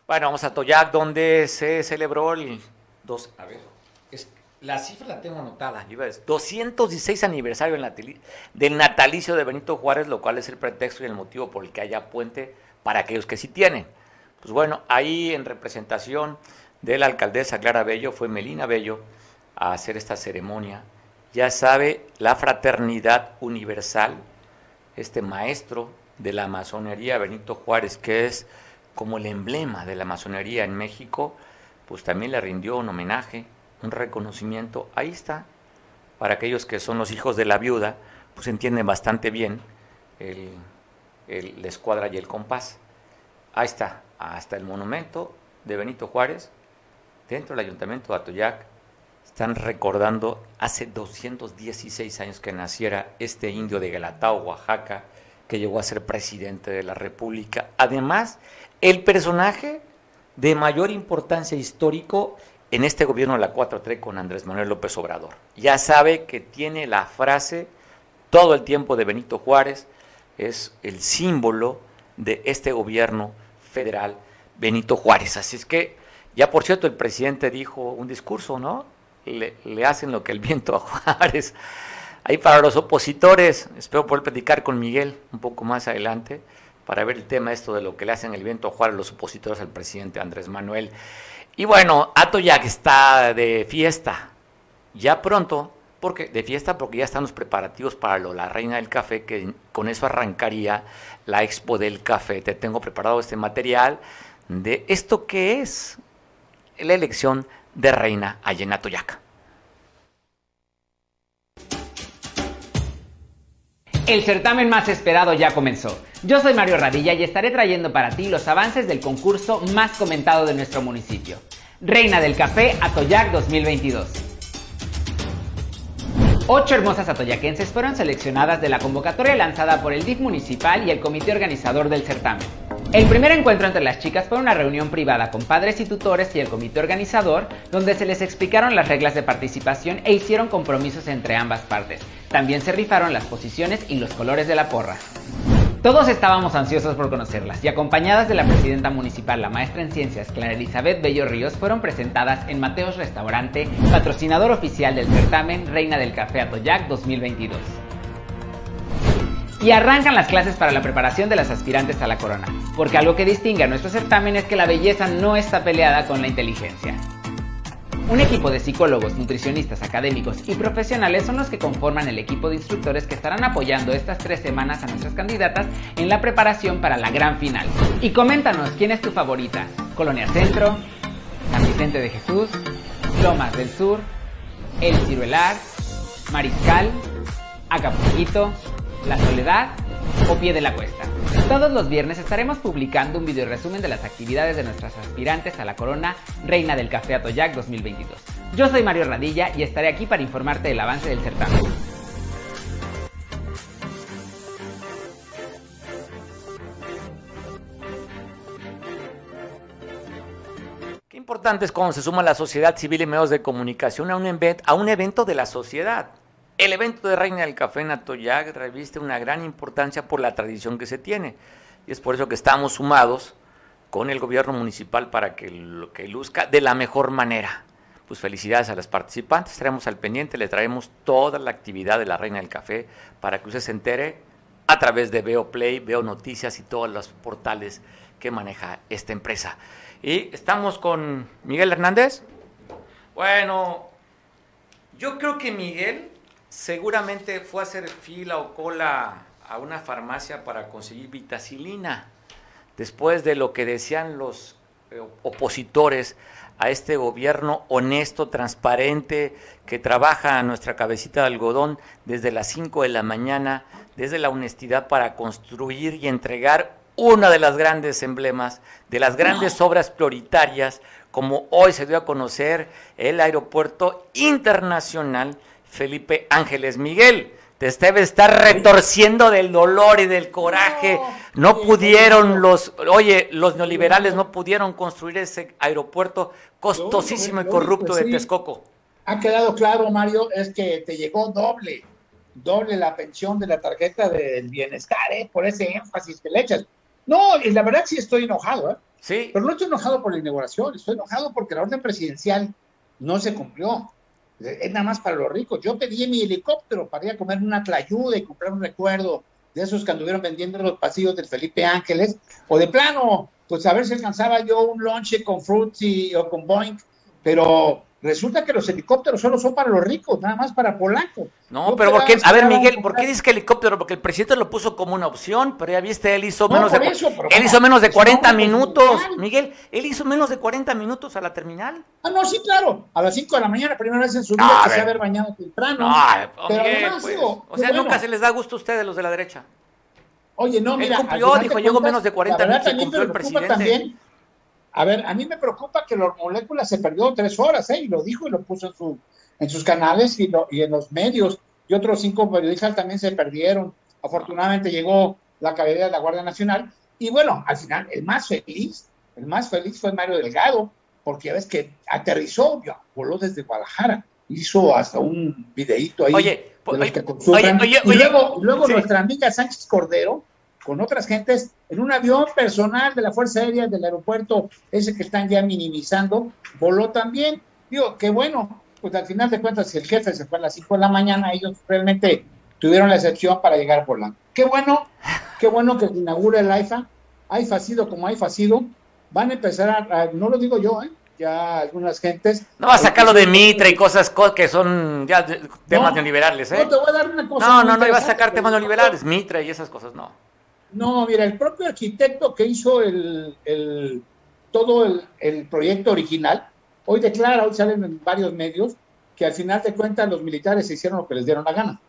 Speaker 1: Bueno, vamos a Toyac, donde se celebró el dos, a ver, la cifra la tengo anotada, 216 aniversario del natalicio de Benito Juárez, lo cual es el pretexto y el motivo por el que haya puente para aquellos que sí tienen. Pues bueno, ahí en representación de la alcaldesa Clara Bello fue Melina Bello a hacer esta ceremonia. Ya sabe, la fraternidad universal, este maestro de la masonería Benito Juárez, que es como el emblema de la masonería en México, pues también le rindió un homenaje, un reconocimiento. Ahí está, para aquellos que son los hijos de la viuda, pues entienden bastante bien el, la escuadra y el compás. Ahí está, hasta el monumento de Benito Juárez, dentro del ayuntamiento de Atoyac, están recordando hace 216 años que naciera este indio de Galatao, Oaxaca, que llegó a ser presidente de la República. Además, el personaje de mayor importancia histórico en este gobierno de la 4-3 con Andrés Manuel López Obrador. Ya sabe que tiene la frase todo el tiempo de Benito Juárez, es el símbolo de este gobierno federal Benito Juárez. Así es que, ya por cierto, el presidente dijo un discurso, ¿no? Le, le hacen lo que el viento a Juárez. Ahí para los opositores, espero poder platicar con Miguel un poco más adelante para ver el tema esto de lo que le hacen el viento a Juárez los opositores al presidente Andrés Manuel. Y bueno, Atoyac está de fiesta. Ya pronto porque de fiesta porque ya están los preparativos para lo, la Reina del Café, que con eso arrancaría la Expo del Café. Te tengo preparado este material de esto que es la elección de Reina allá en Atoyac.
Speaker 6: El certamen más esperado ya comenzó. Yo soy Mario Radilla y estaré trayendo para ti los avances del concurso más comentado de nuestro municipio. Reina del Café Atoyac 2022. Ocho hermosas atoyaquenses fueron seleccionadas de la convocatoria lanzada por el DIF municipal y el comité organizador del certamen. El primer encuentro entre las chicas fue una reunión privada con padres y tutores y el comité organizador, donde se les explicaron las reglas de participación e hicieron compromisos entre ambas partes. También se rifaron las posiciones y los colores de la porra. Todos estábamos ansiosos por conocerlas y acompañadas de la presidenta municipal, la maestra en ciencias, Clara Elizabeth Bello Ríos, fueron presentadas en Mateos Restaurante, patrocinador oficial del certamen Reina del Café Atoyac 2022. Y arrancan las clases para la preparación de las aspirantes a la corona, porque algo que distingue a nuestro certamen es que la belleza no está peleada con la inteligencia. Un equipo de psicólogos, nutricionistas, académicos y profesionales son los que conforman el equipo de instructores que estarán apoyando estas tres semanas a nuestras candidatas en la preparación para la gran final. Y coméntanos quién es tu favorita. Colonia Centro, San Vicente de Jesús, Lomas del Sur, El Ciruelar, Mariscal, Acapulquito, La Soledad o Pie de la Cuesta. Todos los viernes estaremos publicando un video resumen de las actividades de nuestras aspirantes a la corona Reina del Café Atoyac 2022. Yo soy Mario Radilla y estaré aquí para informarte del avance del certamen.
Speaker 1: Qué importante es cuando se suma la sociedad civil y medios de comunicación a un, a un evento de la sociedad. El evento de Reina del Café en Atoyac reviste una gran importancia por la tradición que se tiene. Y es por eso que estamos sumados con el gobierno municipal para que lo que luzca de la mejor manera. Pues felicidades a las participantes, estaremos al pendiente, le traemos toda la actividad de la Reina del Café para que usted se entere a través de Veo Play, Veo Noticias y todos los portales que maneja esta empresa. Y estamos con Miguel Hernández. Bueno, yo creo que Miguel seguramente fue a hacer fila o cola a una farmacia para conseguir vitacilina. Después de lo que decían los eh, opositores a este gobierno honesto, transparente, que trabaja a nuestra cabecita de algodón desde las 5 de la mañana, desde la honestidad para construir y entregar una de las grandes emblemas, de las grandes obras prioritarias, como hoy se dio a conocer el aeropuerto internacional Felipe Ángeles Miguel. Te debe estar retorciendo del dolor y del coraje. No, pudieron los, oye, los neoliberales no pudieron construir ese aeropuerto costosísimo y corrupto pues de Texcoco.
Speaker 7: Ha quedado claro, Mario, es que te llegó doble, doble la pensión de la tarjeta del bienestar, ¿eh? por ese énfasis que le echas. No, y la verdad sí estoy enojado, ¿eh?
Speaker 1: Sí.
Speaker 7: Pero no estoy enojado por la inauguración, estoy enojado porque la orden presidencial no se cumplió es nada más para los ricos. Yo pedí mi helicóptero para ir a comer una tlayuda y comprar un recuerdo de esos que anduvieron vendiendo en los pasillos del Felipe Ángeles, o de plano, pues a ver si alcanzaba yo un lunch con Fruity o con Boeing, pero Resulta que los helicópteros solo son para los ricos, nada más para Polanco.
Speaker 1: No, pero ¿por qué? A ver, Miguel, ¿por qué dices que helicóptero? Porque el presidente lo puso como una opción, pero ya viste, él hizo menos de él hizo menos de 40 minutos. Miguel, él hizo menos de 40 minutos a la terminal.
Speaker 7: Ah, no, sí, claro. A las 5 de la mañana, primera vez en su vida que se haber bañado temprano.
Speaker 1: pero pues, o sea, nunca se les da gusto a ustedes los de la derecha.
Speaker 7: Oye, no, mira,
Speaker 1: él cumplió, dijo, llegó menos de 40 minutos y cumplió el presidente. También,
Speaker 7: a ver, a mí me preocupa que los moléculas se perdió tres horas, ¿eh? Y lo dijo y lo puso en, su, en sus canales y, y en los medios. Y otros cinco periodistas también se perdieron. Afortunadamente llegó la caballería de la Guardia Nacional. Y bueno, al final, el más feliz, el más feliz fue Mario Delgado, porque ya ves que aterrizó, voló desde Guadalajara, hizo hasta un videíto ahí
Speaker 1: oye,
Speaker 7: de los que consumen. y luego, luego nuestra amiga Sánchez Cordero, con otras gentes en un avión personal de la Fuerza Aérea del aeropuerto, ese que están ya minimizando, voló también. Digo, qué bueno, pues al final de cuentas, si el jefe se fue a las 5 de la mañana, ellos realmente tuvieron la excepción para llegar por la. Qué bueno, qué bueno que se inaugure el AIFA. AIFA ha sido como AIFA ha sido. Van a empezar a, no lo digo yo, ¿eh? ya algunas gentes.
Speaker 1: No va a sacar lo de Mitra y cosas que son ya temas neoliberales, ¿eh?
Speaker 7: No, te voy a dar una cosa.
Speaker 1: No, no, no iba a sacar temas neoliberales, Mitra y esas cosas, no.
Speaker 7: No, mira, el propio arquitecto que hizo el, todo el, proyecto original, hoy declara, hoy salen en varios medios, que al final de cuentas los militares hicieron lo que les dieron la gana.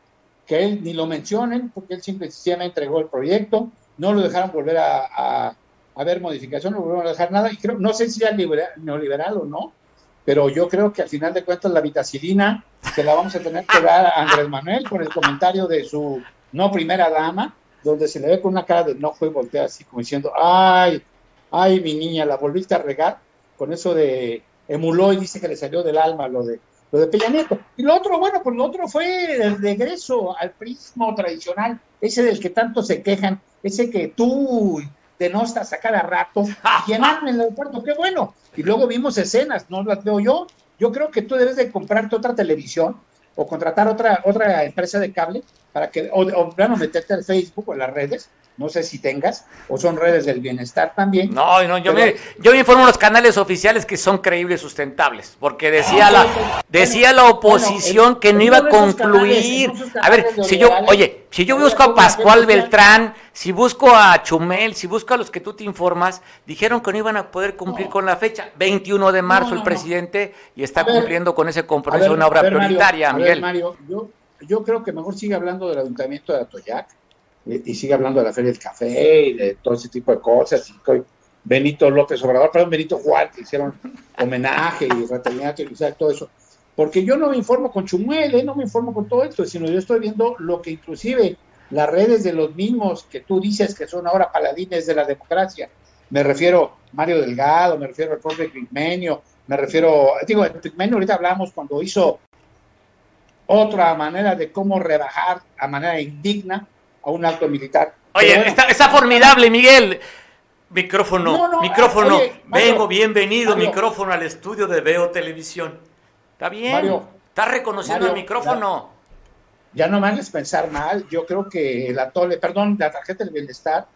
Speaker 7: Que él ni lo mencionen, porque él simple y entregó el proyecto, no lo dejaron volver a, a, ver modificaciones, no volvieron a dejar nada, y creo, no sé si era neoliberal o no, pero yo creo que al final de cuentas la vitacilina se la vamos a tener que dar a Andrés Manuel con el comentario de su no primera dama, donde se le ve con una cara de enojo y voltea así como diciendo, ay, ay, mi niña, la volviste a regar, con eso de emuló y dice que le salió del alma lo de lo de Peña Nieto. Y lo otro, bueno, pues lo otro fue el regreso al prismo tradicional, ese del que tanto se quejan, ese que tú denostas a cada rato, llenaron el aeropuerto, qué bueno. Y luego vimos escenas, no las veo yo. Yo creo que tú debes de comprarte otra televisión o contratar otra, otra empresa de cable para que, o, o bueno, meterte al Facebook o en las redes no sé si tengas, o son redes del bienestar también.
Speaker 1: No, no, yo, me, yo me informo los canales oficiales que son creíbles, sustentables, porque decía la, decía la oposición que no iba a concluir. A ver, si yo, oye, si yo busco a Pascual Beltrán, si busco a Chumel, si busco a los que tú te informas, dijeron que no iban a poder cumplir con la fecha. 21 de marzo el presidente y está cumpliendo con ese compromiso de una obra prioritaria, Miguel.
Speaker 7: Mario, yo, yo creo que mejor sigue hablando del ayuntamiento de Atoyac y, sigue hablando de la Feria del Café y de todo ese tipo de cosas. Y Benito López Obrador, perdón, Benito Juárez, que hicieron homenaje y fraternidad y todo eso. Porque yo no me informo con Chumuel, ¿eh? no me informo con todo esto, sino yo estoy viendo lo que inclusive las redes de los mismos que tú dices que son ahora paladines de la democracia. Me refiero Mario Delgado, me refiero al propio Pigmenio, me refiero, digo, el Pigmenio ahorita hablamos cuando hizo otra manera de cómo rebajar a manera indigna a un alto militar.
Speaker 1: Oye, está, formidable, Miguel. Micrófono, micrófono. Vengo, bienvenido, micrófono al estudio de Veo Televisión. Está bien. Mario, está reconociendo el micrófono.
Speaker 7: Ya, no me hagas pensar mal. Yo creo que la tole, perdón, la tarjeta del bienestar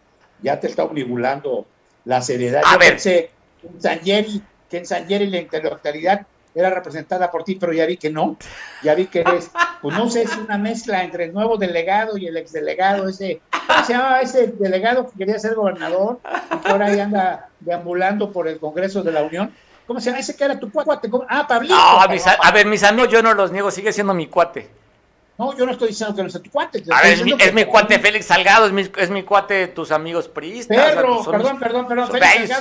Speaker 7: ya te está obligulando la seriedad. A Yo ver. pensé en San Jerry, que en San Jerry la intelectualidad era representada por ti, pero ya vi que no, ya vi que eres, pues no sé, es una mezcla entre el nuevo delegado y el exdelegado, ese, ¿cómo se llamaba ese delegado que quería ser gobernador y que ahora ahí anda deambulando por el Congreso de la Unión? ¿Cómo se llama? Ese que era tu cuate. Ah, Pablito.
Speaker 1: a, ver, mis amigos, yo no los niego, sigue siendo mi cuate.
Speaker 7: No, yo no estoy diciendo que no sea tu cuate.
Speaker 1: A ver, es mi, cuate Félix Salgado, es mi, es mi cuate tus amigos priistas.
Speaker 7: Perro, perdón, perdón, perdón,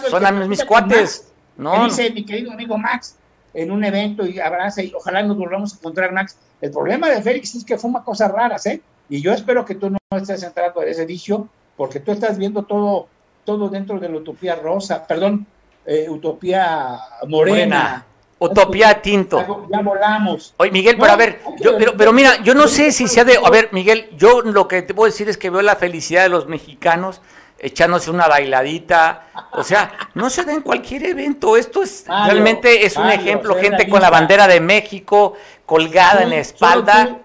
Speaker 1: Son, son mis cuates.
Speaker 7: No, dice mi querido amigo Max, en un evento y abraza y ojalá nos volvamos a encontrar, Max. El problema de Félix es que fuma cosas raras, ¿eh? Y yo espero que tú no estés entrando en ese vicio, porque tú estás viendo todo, todo dentro de la utopía rosa, perdón, eh, utopía morena.
Speaker 1: Utopía tinto.
Speaker 7: Ya, volamos.
Speaker 1: Oye, Miguel, pero a ver, yo, pero, pero mira, yo no sé si sea de. A ver, Miguel, yo lo que te puedo decir es que veo la felicidad de los mexicanos echándose una bailadita, o sea, no se da en cualquier evento, esto es realmente es un ejemplo, gente con la bandera de México colgada en la espalda.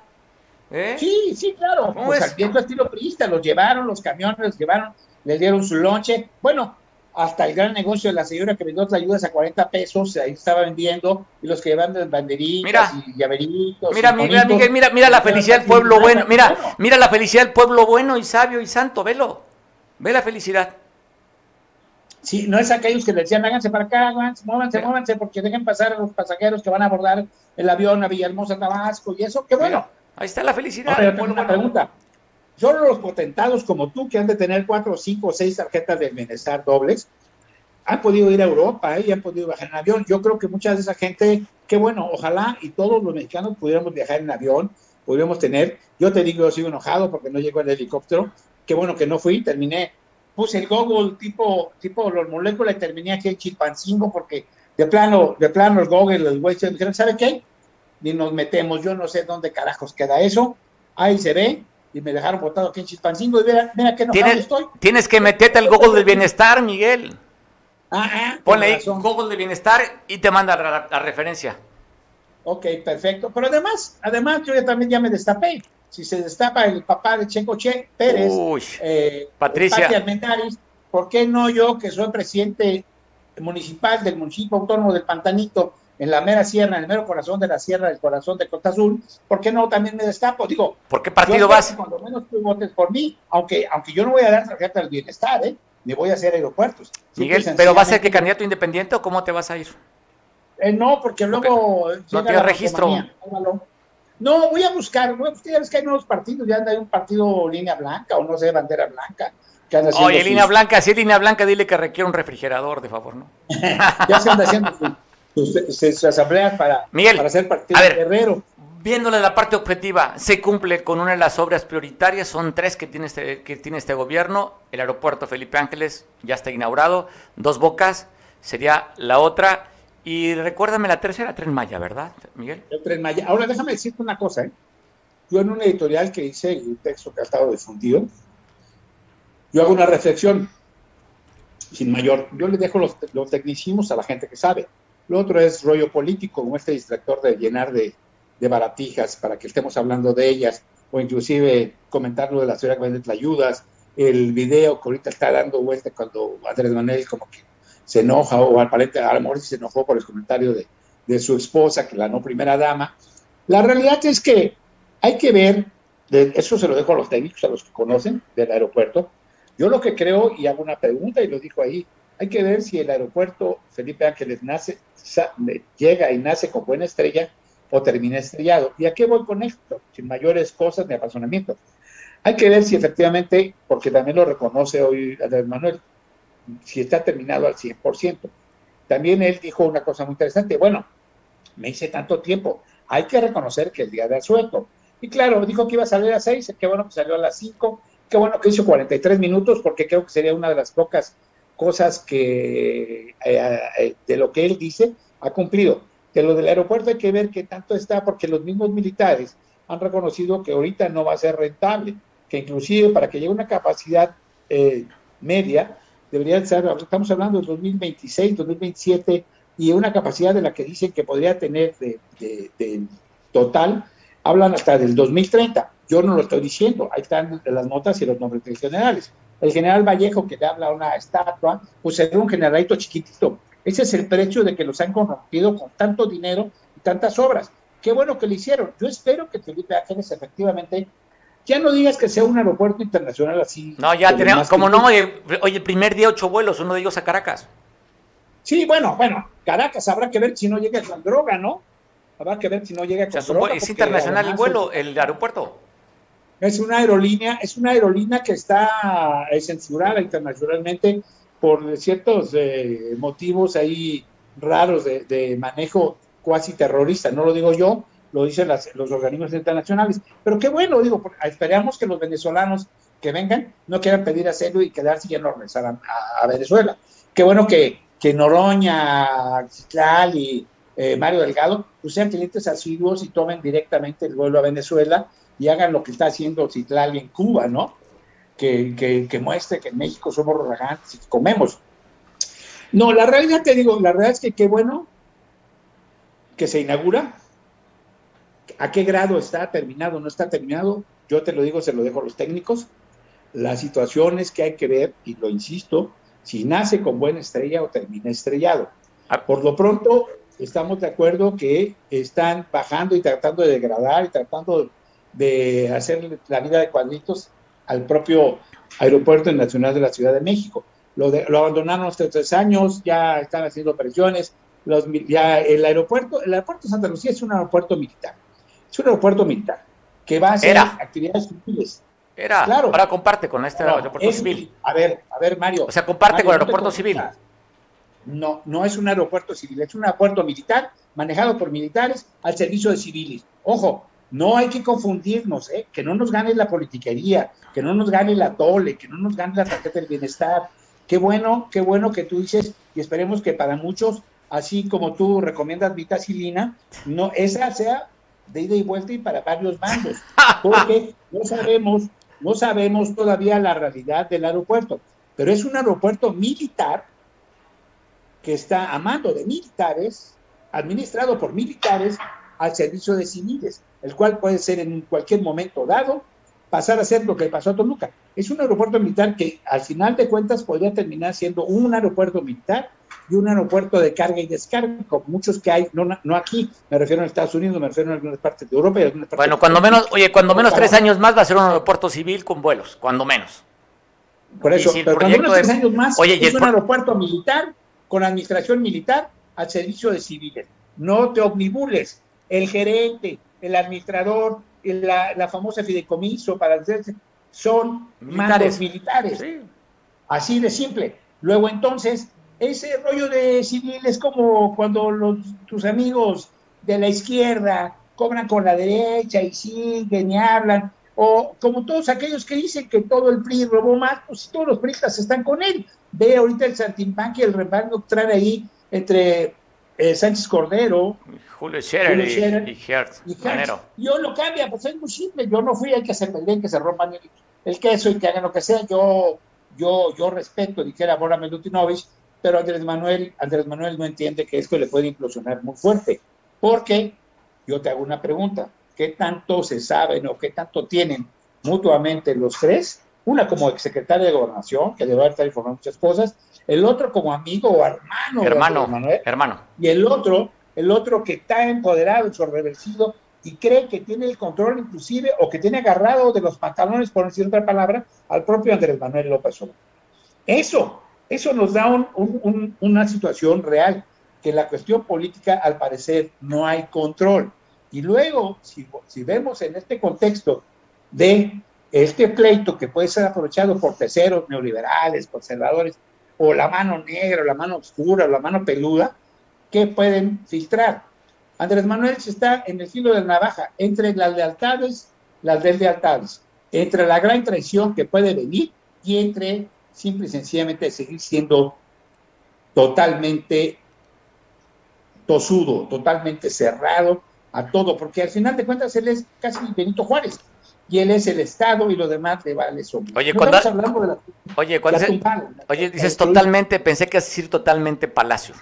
Speaker 7: ¿Eh? Sí, sí, claro, pues viendo estilo priista, los llevaron, los camiones los llevaron, les dieron su lonche, bueno, hasta el gran negocio de la señora que vendió las ayudas a 40 pesos, ahí estaba vendiendo, y los que llevan banderitas y llaveritos.
Speaker 1: Mira, mira, Miguel, mira, mira la felicidad del pueblo bueno, mira, mira la felicidad del pueblo bueno y sabio y santo, velo. Ve la felicidad.
Speaker 7: Sí, no es aquellos que le decían, háganse para acá, muévanse, muévanse, porque dejen pasar a los pasajeros que van a abordar el avión a Villahermosa, Tabasco, y eso, qué bueno.
Speaker 1: ahí está la felicidad.
Speaker 7: Ahora, una pregunta. Solo los potentados como tú, que han de tener cuatro, cinco o seis tarjetas de bienestar dobles, han podido ir a Europa ¿eh? y han podido viajar en avión. Yo creo que mucha de esa gente, qué bueno, ojalá y todos los mexicanos pudiéramos viajar en avión, pudiéramos tener. Yo te digo, yo sigo enojado porque no llego en helicóptero, qué bueno que no fui, terminé, puse el Google tipo, tipo los moléculas y terminé aquí en Chilpancingo porque de plano, de plano el Google, el güey se dijeron, ¿sabe qué? Ni nos metemos, yo no sé dónde carajos queda eso, ahí se ve, y me dejaron botado aquí en Chilpancingo, y mira, mira qué enojado estoy.
Speaker 1: Tienes que meterte al Google del bienestar, Miguel. Ah, ah, Ponle ahí Google del bienestar y te manda la, referencia.
Speaker 7: Ok, perfecto. Pero además, además yo ya también ya me destapé si se destapa el papá de Checoche Pérez,
Speaker 1: eh, Patricia
Speaker 7: ¿por qué no yo, que soy presidente municipal del municipio autónomo del Pantanito, en la mera sierra, en el mero corazón de la sierra, del corazón de Costa Azul, ¿por qué no también me destapo? Digo,
Speaker 1: ¿por qué partido vas?
Speaker 7: Cuando menos tú votes por mí, aunque, aunque yo no voy a dar tarjeta del bienestar, ¿eh? Ni voy a hacer aeropuertos.
Speaker 1: Miguel, ¿pero vas a ser que candidato independiente o cómo te vas a ir?
Speaker 7: Eh, no, porque luego...
Speaker 1: No tienes registro.
Speaker 7: No, voy a buscar, ustedes que hay nuevos partidos, ya anda hay un partido línea blanca o no sé, bandera blanca.
Speaker 1: Oye, línea blanca, si es línea blanca, dile que requiere un refrigerador, de favor, ¿no?
Speaker 7: ya se anda haciendo sus, asambleas para,
Speaker 1: Miguel,
Speaker 7: para hacer partido a ver, guerrero.
Speaker 1: Viéndole la parte objetiva, se cumple con una de las obras prioritarias, son tres que tiene este, que tiene este gobierno, el aeropuerto Felipe Ángeles ya está inaugurado, dos bocas, sería la otra, y recuérdame la tercera, Tren Maya, ¿verdad, Miguel?
Speaker 7: El Tren Maya. Ahora déjame decirte una cosa, ¿eh? Yo en un editorial que hice, un texto que ha estado difundido, yo hago una reflexión sin mayor. Yo le dejo los, los tecnicismos a la gente que sabe. Lo otro es rollo político, como este distractor de llenar de, de baratijas para que estemos hablando de ellas, o inclusive comentar lo de la ciudad que ayudas, el video que ahorita está dando vuelta cuando Andrés Manuel como que se enoja, o al aparente, a lo mejor se enojó por el comentario de, de su esposa, que la no primera dama. La realidad es que hay que ver, eso se lo dejo a los técnicos, a los que conocen del aeropuerto, yo lo que creo, y hago una pregunta y lo dijo ahí, hay que ver si el aeropuerto Felipe Ángeles nace, llega y nace con buena estrella o termina estrellado. ¿Y a qué voy con esto? Sin mayores cosas ni apasionamiento. Hay que ver si efectivamente, porque también lo reconoce hoy Andrés Manuel, si está terminado al 100%. También él dijo una cosa muy interesante, bueno, me hice tanto tiempo, hay que reconocer que el día de asueto. Y claro, dijo que iba a salir a 6, qué bueno que salió a las 5, Qué bueno que hizo 43 minutos porque creo que sería una de las pocas cosas que eh, eh, de lo que él dice ha cumplido. De lo del aeropuerto hay que ver qué tanto está porque los mismos militares han reconocido que ahorita no va a ser rentable, que inclusive para que llegue una capacidad eh, media debería ser, estamos hablando de 2026, 2027 y una capacidad de la que dicen que podría tener de, de total, hablan hasta del 2030. Yo no lo estoy diciendo, ahí están las notas y los nombres de generales. El general Vallejo, que le habla a una estatua, pues era un generalito chiquitito. Ese es el precio de que los han corrompido con tanto dinero y tantas obras. Qué bueno que lo hicieron. Yo espero que Felipe Ángeles efectivamente ya no digas que sea un aeropuerto internacional así.
Speaker 1: No, ya tenemos, como no, oye, oye, el primer día ocho vuelos, uno de ellos a Caracas.
Speaker 7: Sí, bueno, bueno, Caracas habrá que ver si no llega con droga, ¿no? Habrá que ver si no llega con droga.
Speaker 1: Es internacional el vuelo, el aeropuerto.
Speaker 7: Es una aerolínea, es una aerolínea que está censurada internacionalmente por ciertos eh, motivos ahí raros de, manejo cuasi terrorista. No lo digo yo, lo dicen los organismos internacionales. Pero qué bueno, digo, esperamos que los venezolanos que vengan no quieran pedir asilo y quedarse y no regresar a, Venezuela. Qué bueno que, que Noroña, Citlal y eh, Mario Delgado pues sean clientes asiduos y tomen directamente el vuelo a Venezuela y hagan lo que está haciendo Citlali en Cuba, ¿no? Que, que, muestre que en México somos ragantes y comemos. No, la realidad te digo, la realidad es que qué bueno que se inaugura. ¿A qué grado está terminado? ¿No está terminado? Yo te lo digo, se lo dejo a los técnicos. Las situaciones que hay que ver, y lo insisto, si nace con buena estrella o termina estrellado. Ah. Por lo pronto, estamos de acuerdo que están bajando y tratando de degradar y tratando de hacer la vida de cuadritos al propio Aeropuerto Nacional de la Ciudad de México. Lo, lo abandonaron hace tres años, ya están haciendo presiones. Los, ya el aeropuerto, el aeropuerto de Santa Lucía es un aeropuerto militar. Es un aeropuerto militar que va a hacer actividades civiles.
Speaker 1: Era, claro. ahora comparte con este aeropuerto civil.
Speaker 7: A ver, a ver, Mario.
Speaker 1: O sea, comparte con el aeropuerto civil.
Speaker 7: No, no es un aeropuerto civil, es un aeropuerto militar manejado por militares al servicio de civiles. Ojo, no hay que confundirnos, ¿eh? que no nos gane la politiquería, que no nos gane la tole, que no nos gane la tarjeta del bienestar. Qué bueno, qué bueno que tú dices, y esperemos que para muchos, así como tú recomiendas vitacilina, no, esa sea de ida y vuelta y para varios bandos, porque no sabemos, no sabemos todavía la realidad del aeropuerto, pero es un aeropuerto militar que está a mando de militares, administrado por militares al servicio de civiles el cual puede ser en cualquier momento dado pasar a ser lo que pasó a Toluca. Es un aeropuerto militar que al final de cuentas podría terminar siendo un aeropuerto militar y un aeropuerto de carga y descarga, como muchos que hay, no, no aquí, me refiero a Estados Unidos, me refiero a algunas partes de Europa y algunas partes
Speaker 1: Bueno, cuando menos, oye, cuando menos tres años más va a ser un aeropuerto civil con vuelos, cuando menos.
Speaker 7: Por eso,
Speaker 1: si el
Speaker 7: pero cuando menos
Speaker 1: de-
Speaker 7: tres años más
Speaker 1: Oye,
Speaker 7: es un aeropuerto militar con administración militar al servicio de civiles. No te omnibules. El gerente, el administrador, la, la famosa fideicomiso para hacerse, son
Speaker 1: Militares.
Speaker 7: mandos militares.
Speaker 1: Sí.
Speaker 7: Así de simple. Luego entonces, ese rollo de civil es como cuando los, tus amigos de la izquierda cobran con la derecha y siguen y hablan, o como todos aquellos que dicen que todo el PRI robó más, pues todos los PRIistas están con él. Ve ahorita el Santimpán y el reparto que trae ahí entre eh, Sánchez Cordero
Speaker 1: Julio Scherer
Speaker 7: Julio
Speaker 1: y,
Speaker 7: Scherer
Speaker 1: y Hertz,
Speaker 7: y Hertz. Yo lo cambia, pues es muy simple. Yo no fui al que se peleen, que se rompan el, el queso y que hagan lo que sea. Yo, yo, yo respeto, dijera Bora Milutinovich, pero Andrés Manuel, Andrés Manuel no entiende que esto le puede implosionar muy fuerte. Porque yo te hago una pregunta: ¿qué tanto se saben o qué tanto tienen mutuamente los tres? Una como exsecretaria de Gobernación, que debe estar informando muchas cosas, el otro como amigo o hermano,
Speaker 1: Hermano,
Speaker 7: Manuel,
Speaker 1: hermano.
Speaker 7: y el otro, el otro que está empoderado, reversido y cree que tiene el control inclusive o que tiene agarrado de los pantalones, por decir otra palabra, al propio Andrés Manuel López Obrador. Eso, eso nos da un- un- un- una situación real, que la cuestión política al parecer no hay control. Y luego, si, vemos en este contexto de este pleito que puede ser aprovechado por terceros neoliberales, conservadores, o la mano negra, o la mano oscura, o la mano peluda, que pueden filtrar. Andrés Manuel está en el filo de la navaja entre las lealtades, las deslealtades, entre la gran traición que puede venir y entre simple y sencillamente seguir siendo totalmente tosudo, totalmente cerrado a todo, porque al final de cuentas él es casi Benito Juárez y él es el Estado y lo demás le vale sobre.
Speaker 1: Oye,
Speaker 7: No
Speaker 1: cuando-
Speaker 7: de la,
Speaker 1: Oye, cuando
Speaker 7: la
Speaker 1: se- oye, dices totalmente, pensé que a decir totalmente Palacio.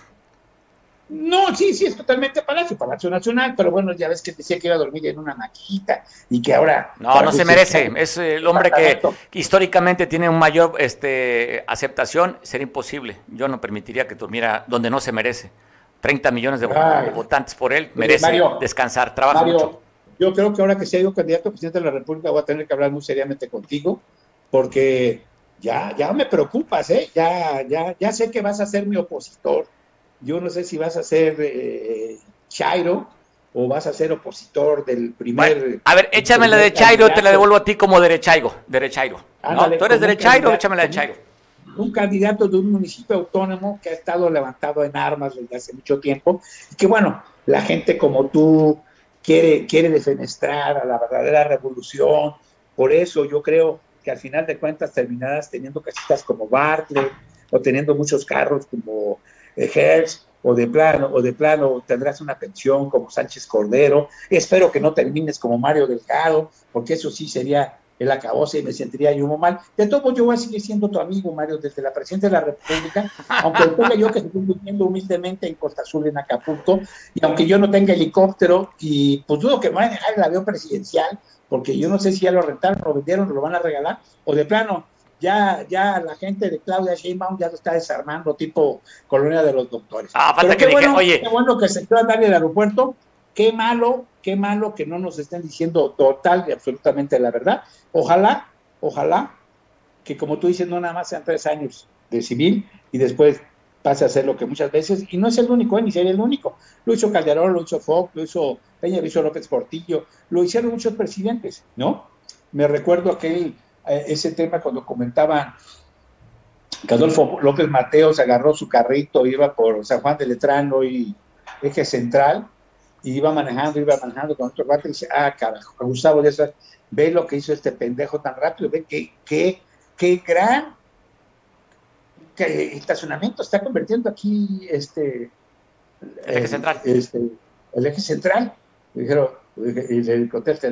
Speaker 7: No, sí, sí, es totalmente Palacio, Palacio Nacional, pero bueno, ya ves que decía que iba a dormir en una maquita y que ahora...
Speaker 1: No, no se merece. Es el hombre que, históricamente tiene un mayor este, aceptación. Sería imposible. Yo no permitiría que durmiera donde no se merece. 30 millones de,
Speaker 7: Ay.
Speaker 1: votantes por él. Merece
Speaker 7: Mario,
Speaker 1: descansar. Trabaja
Speaker 7: Mario,
Speaker 1: mucho.
Speaker 7: yo creo que ahora que se ha ido candidato a presidente de la República voy a tener que hablar muy seriamente contigo, porque ya, ya me preocupas, ¿eh? Ya, ya, ya sé que vas a ser mi opositor. Yo no sé si vas a ser eh, Chairo o vas a ser opositor del primer...
Speaker 1: Bueno, a ver, échame la de Chairo, te la devuelvo a ti como derechaigo. Derechairo. ¿no? Tú eres derechairo, échame la de Chairo.
Speaker 7: un candidato de un municipio autónomo que ha estado levantado en armas desde hace mucho tiempo y que bueno, la gente como tú quiere, quiere defenestrar a la verdadera revolución, por eso yo creo que al final de cuentas terminarás teniendo casitas como Bartlett o teniendo muchos carros como eh, Hertz o de plano, o de plano tendrás una pensión como Sánchez Cordero. Espero que no termines como Mario Delgado, porque eso sí sería el acabose y me sentiría yo muy mal. De todo modo, yo voy a seguir siendo tu amigo, Mario, desde la presidencia de la República, aunque tenga yo que seguir viviendo humildemente en Costa Azul, en Acapulco, y aunque yo no tenga helicóptero, y pues dudo que me van a dejar el avión presidencial, porque yo no sé si ya lo rentaron, lo vendieron, lo van a regalar, o de plano, ya, ya la gente de Claudia Sheinbaum ya lo está desarmando, tipo colonia de los doctores.
Speaker 1: Ah, falta
Speaker 7: Pero
Speaker 1: que
Speaker 7: qué
Speaker 1: dije,
Speaker 7: bueno,
Speaker 1: oye.
Speaker 7: qué bueno que se pueda dar el aeropuerto, qué malo, qué malo que no nos estén diciendo total y absolutamente la verdad. Ojalá, ojalá que como tú dices, no nada más sean tres años de civil y después pase a ser lo que muchas veces, y no es el único, ¿eh? ni sería el único. Lo hizo Calderón, lo hizo Fox, lo hizo Peña, lo hizo López Portillo, lo hicieron muchos presidentes, ¿no? Me recuerdo aquel, ese tema cuando comentaban que Adolfo López Mateos agarró su carrito, iba por San Juan de Letrano y eje central, y iba manejando, iba manejando con otro barco y dice, ah, carajo, Gustavo de esas, ve lo que hizo este pendejo tan rápido, ve qué, qué, qué gran que estacionamiento está convirtiendo aquí este
Speaker 1: El eje central.
Speaker 7: este, el eje central. Dijeron, y le contesté,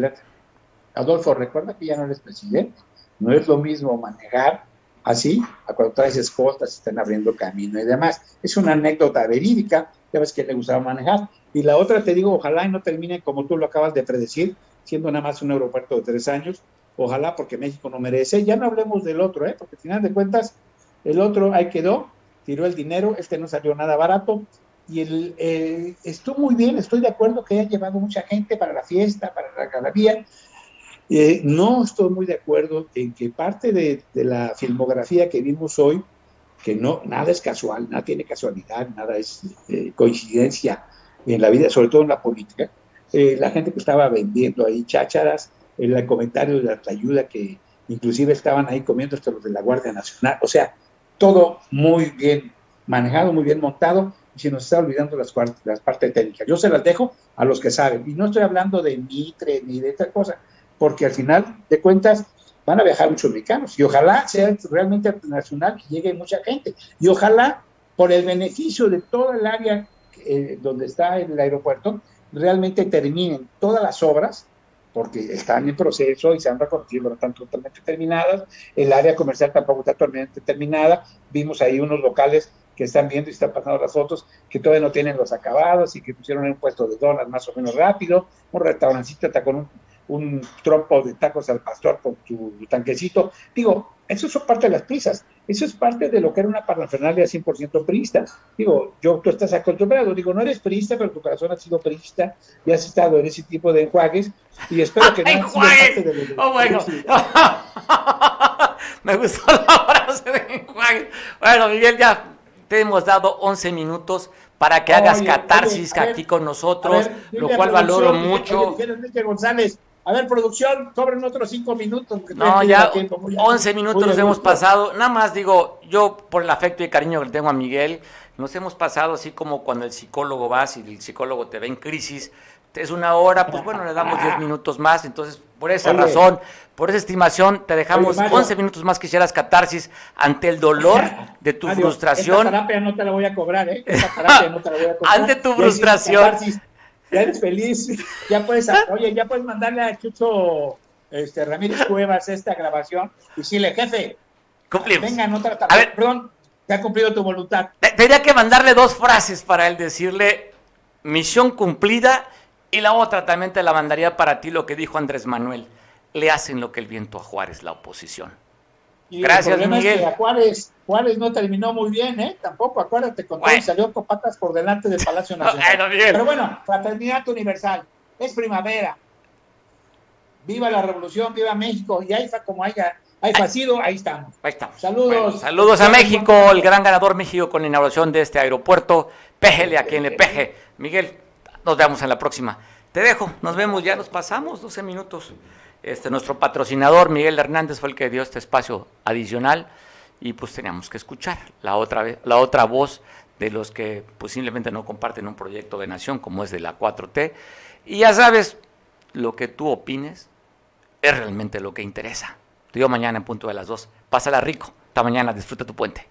Speaker 7: Adolfo, recuerda que ya no eres presidente. No es lo mismo manejar así a cuando traes escoltas, están abriendo camino y demás. Es una anécdota verídica, ya ves que le gustaba manejar. Y la otra, te digo, ojalá y no termine como tú lo acabas de predecir, siendo nada más un aeropuerto de tres años. Ojalá porque México no merece. Ya no hablemos del otro, ¿eh? porque al final de cuentas, el otro ahí quedó tiró el dinero, este no salió nada barato, y el, eh, estuvo muy bien, estoy de acuerdo que haya llevado mucha gente para la fiesta, para la galería. Eh, no estoy muy de acuerdo en que parte de, la filmografía que vimos hoy, que no, nada es casual, nada tiene casualidad, nada es eh, coincidencia en la vida, sobre todo en la política. la gente que estaba vendiendo ahí chácharas, el comentario de la ayuda que inclusive estaban ahí comiendo hasta los de la Guardia Nacional, o sea, todo muy bien manejado, muy bien montado, y se nos está olvidando las, las partes técnicas. Yo se las dejo a los que saben, y no estoy hablando de Mitre ni de esta cosa, porque al final de cuentas van a viajar muchos mexicanos, y ojalá sea realmente internacional y llegue mucha gente, y ojalá por el beneficio de toda el área eh, donde está el aeropuerto, realmente terminen todas las obras porque están en proceso y se han reconocido, no están totalmente terminadas. El área comercial tampoco está totalmente terminada. Vimos ahí unos locales que están viendo y están pasando las fotos, que todavía no tienen los acabados y que pusieron en un puesto de donas más o menos rápido, un restaurancito está con un, un trompo de tacos al pastor con tu tanquecito. Digo, eso es parte de las prisas, eso es parte de lo que era una parafernalia 100% priista. Digo, yo, tú estás acostumbrado, digo, no eres priista, pero tu corazón ha sido priista y has estado en ese tipo de enjuagues y espero que no
Speaker 1: de oh, bueno. Me gustó la frase de enjuagues. Bueno, Miguel, ya te hemos dado 11 minutos para que hagas catarsis aquí con nosotros, lo cual valoro mucho.
Speaker 7: González, a ver, producción, sobren otros 5 minutos.
Speaker 1: No, ya 11 minutos nos hemos pasado. Nada más digo, yo por el afecto y cariño que le tengo a Miguel, nos hemos pasado así como cuando el psicólogo va, si el psicólogo te ve en crisis, es una hora, pues bueno, le damos 10 minutos más. Entonces, por esa razón, por esa estimación, te dejamos 11 minutos más que hicieras catarsis ante el dolor de tu frustración.
Speaker 7: Esta terapia no te la voy a cobrar, ¿eh? Esta terapia no te la voy a cobrar.
Speaker 1: Ante tu frustración.
Speaker 7: Ya eres feliz, ya puedes, oye, ya puedes mandarle a Chucho este, Ramírez Cuevas esta grabación y decirle, jefe,
Speaker 1: cumplimos.
Speaker 7: Venga, no trata, a ver, perdón, te ha cumplido tu voluntad.
Speaker 1: Tendría que mandarle dos frases para él decirle, misión cumplida y la otra también te la mandaría para ti lo que dijo Andrés Manuel. Le hacen lo que el viento a Juárez, la oposición. Gracias, Miguel.
Speaker 7: a Juárez, Juárez no terminó muy bien, ¿eh? Tampoco, acuérdate, con todo y salió con patas por delante del Palacio Nacional. Pero bueno, fraternidad universal, es primavera. Viva la revolución, viva México, y ahí está como haya, ahí sido, ahí estamos.
Speaker 1: Ahí estamos.
Speaker 7: Saludos.
Speaker 1: saludos a México, el gran ganador México con la inauguración de este aeropuerto. Péjele a quien le peje. Miguel, nos vemos en la próxima. Te dejo, nos vemos, ya nos pasamos 12 minutos. Este, nuestro patrocinador Miguel Hernández fue el que dio este espacio adicional y pues teníamos que escuchar la otra, la otra voz de los que posiblemente no comparten un proyecto de nación como es de la 4T. Y ya sabes, lo que tú opines es realmente lo que interesa. Te digo mañana en punto de las 2. Pásala rico. Hasta mañana, disfruta tu puente.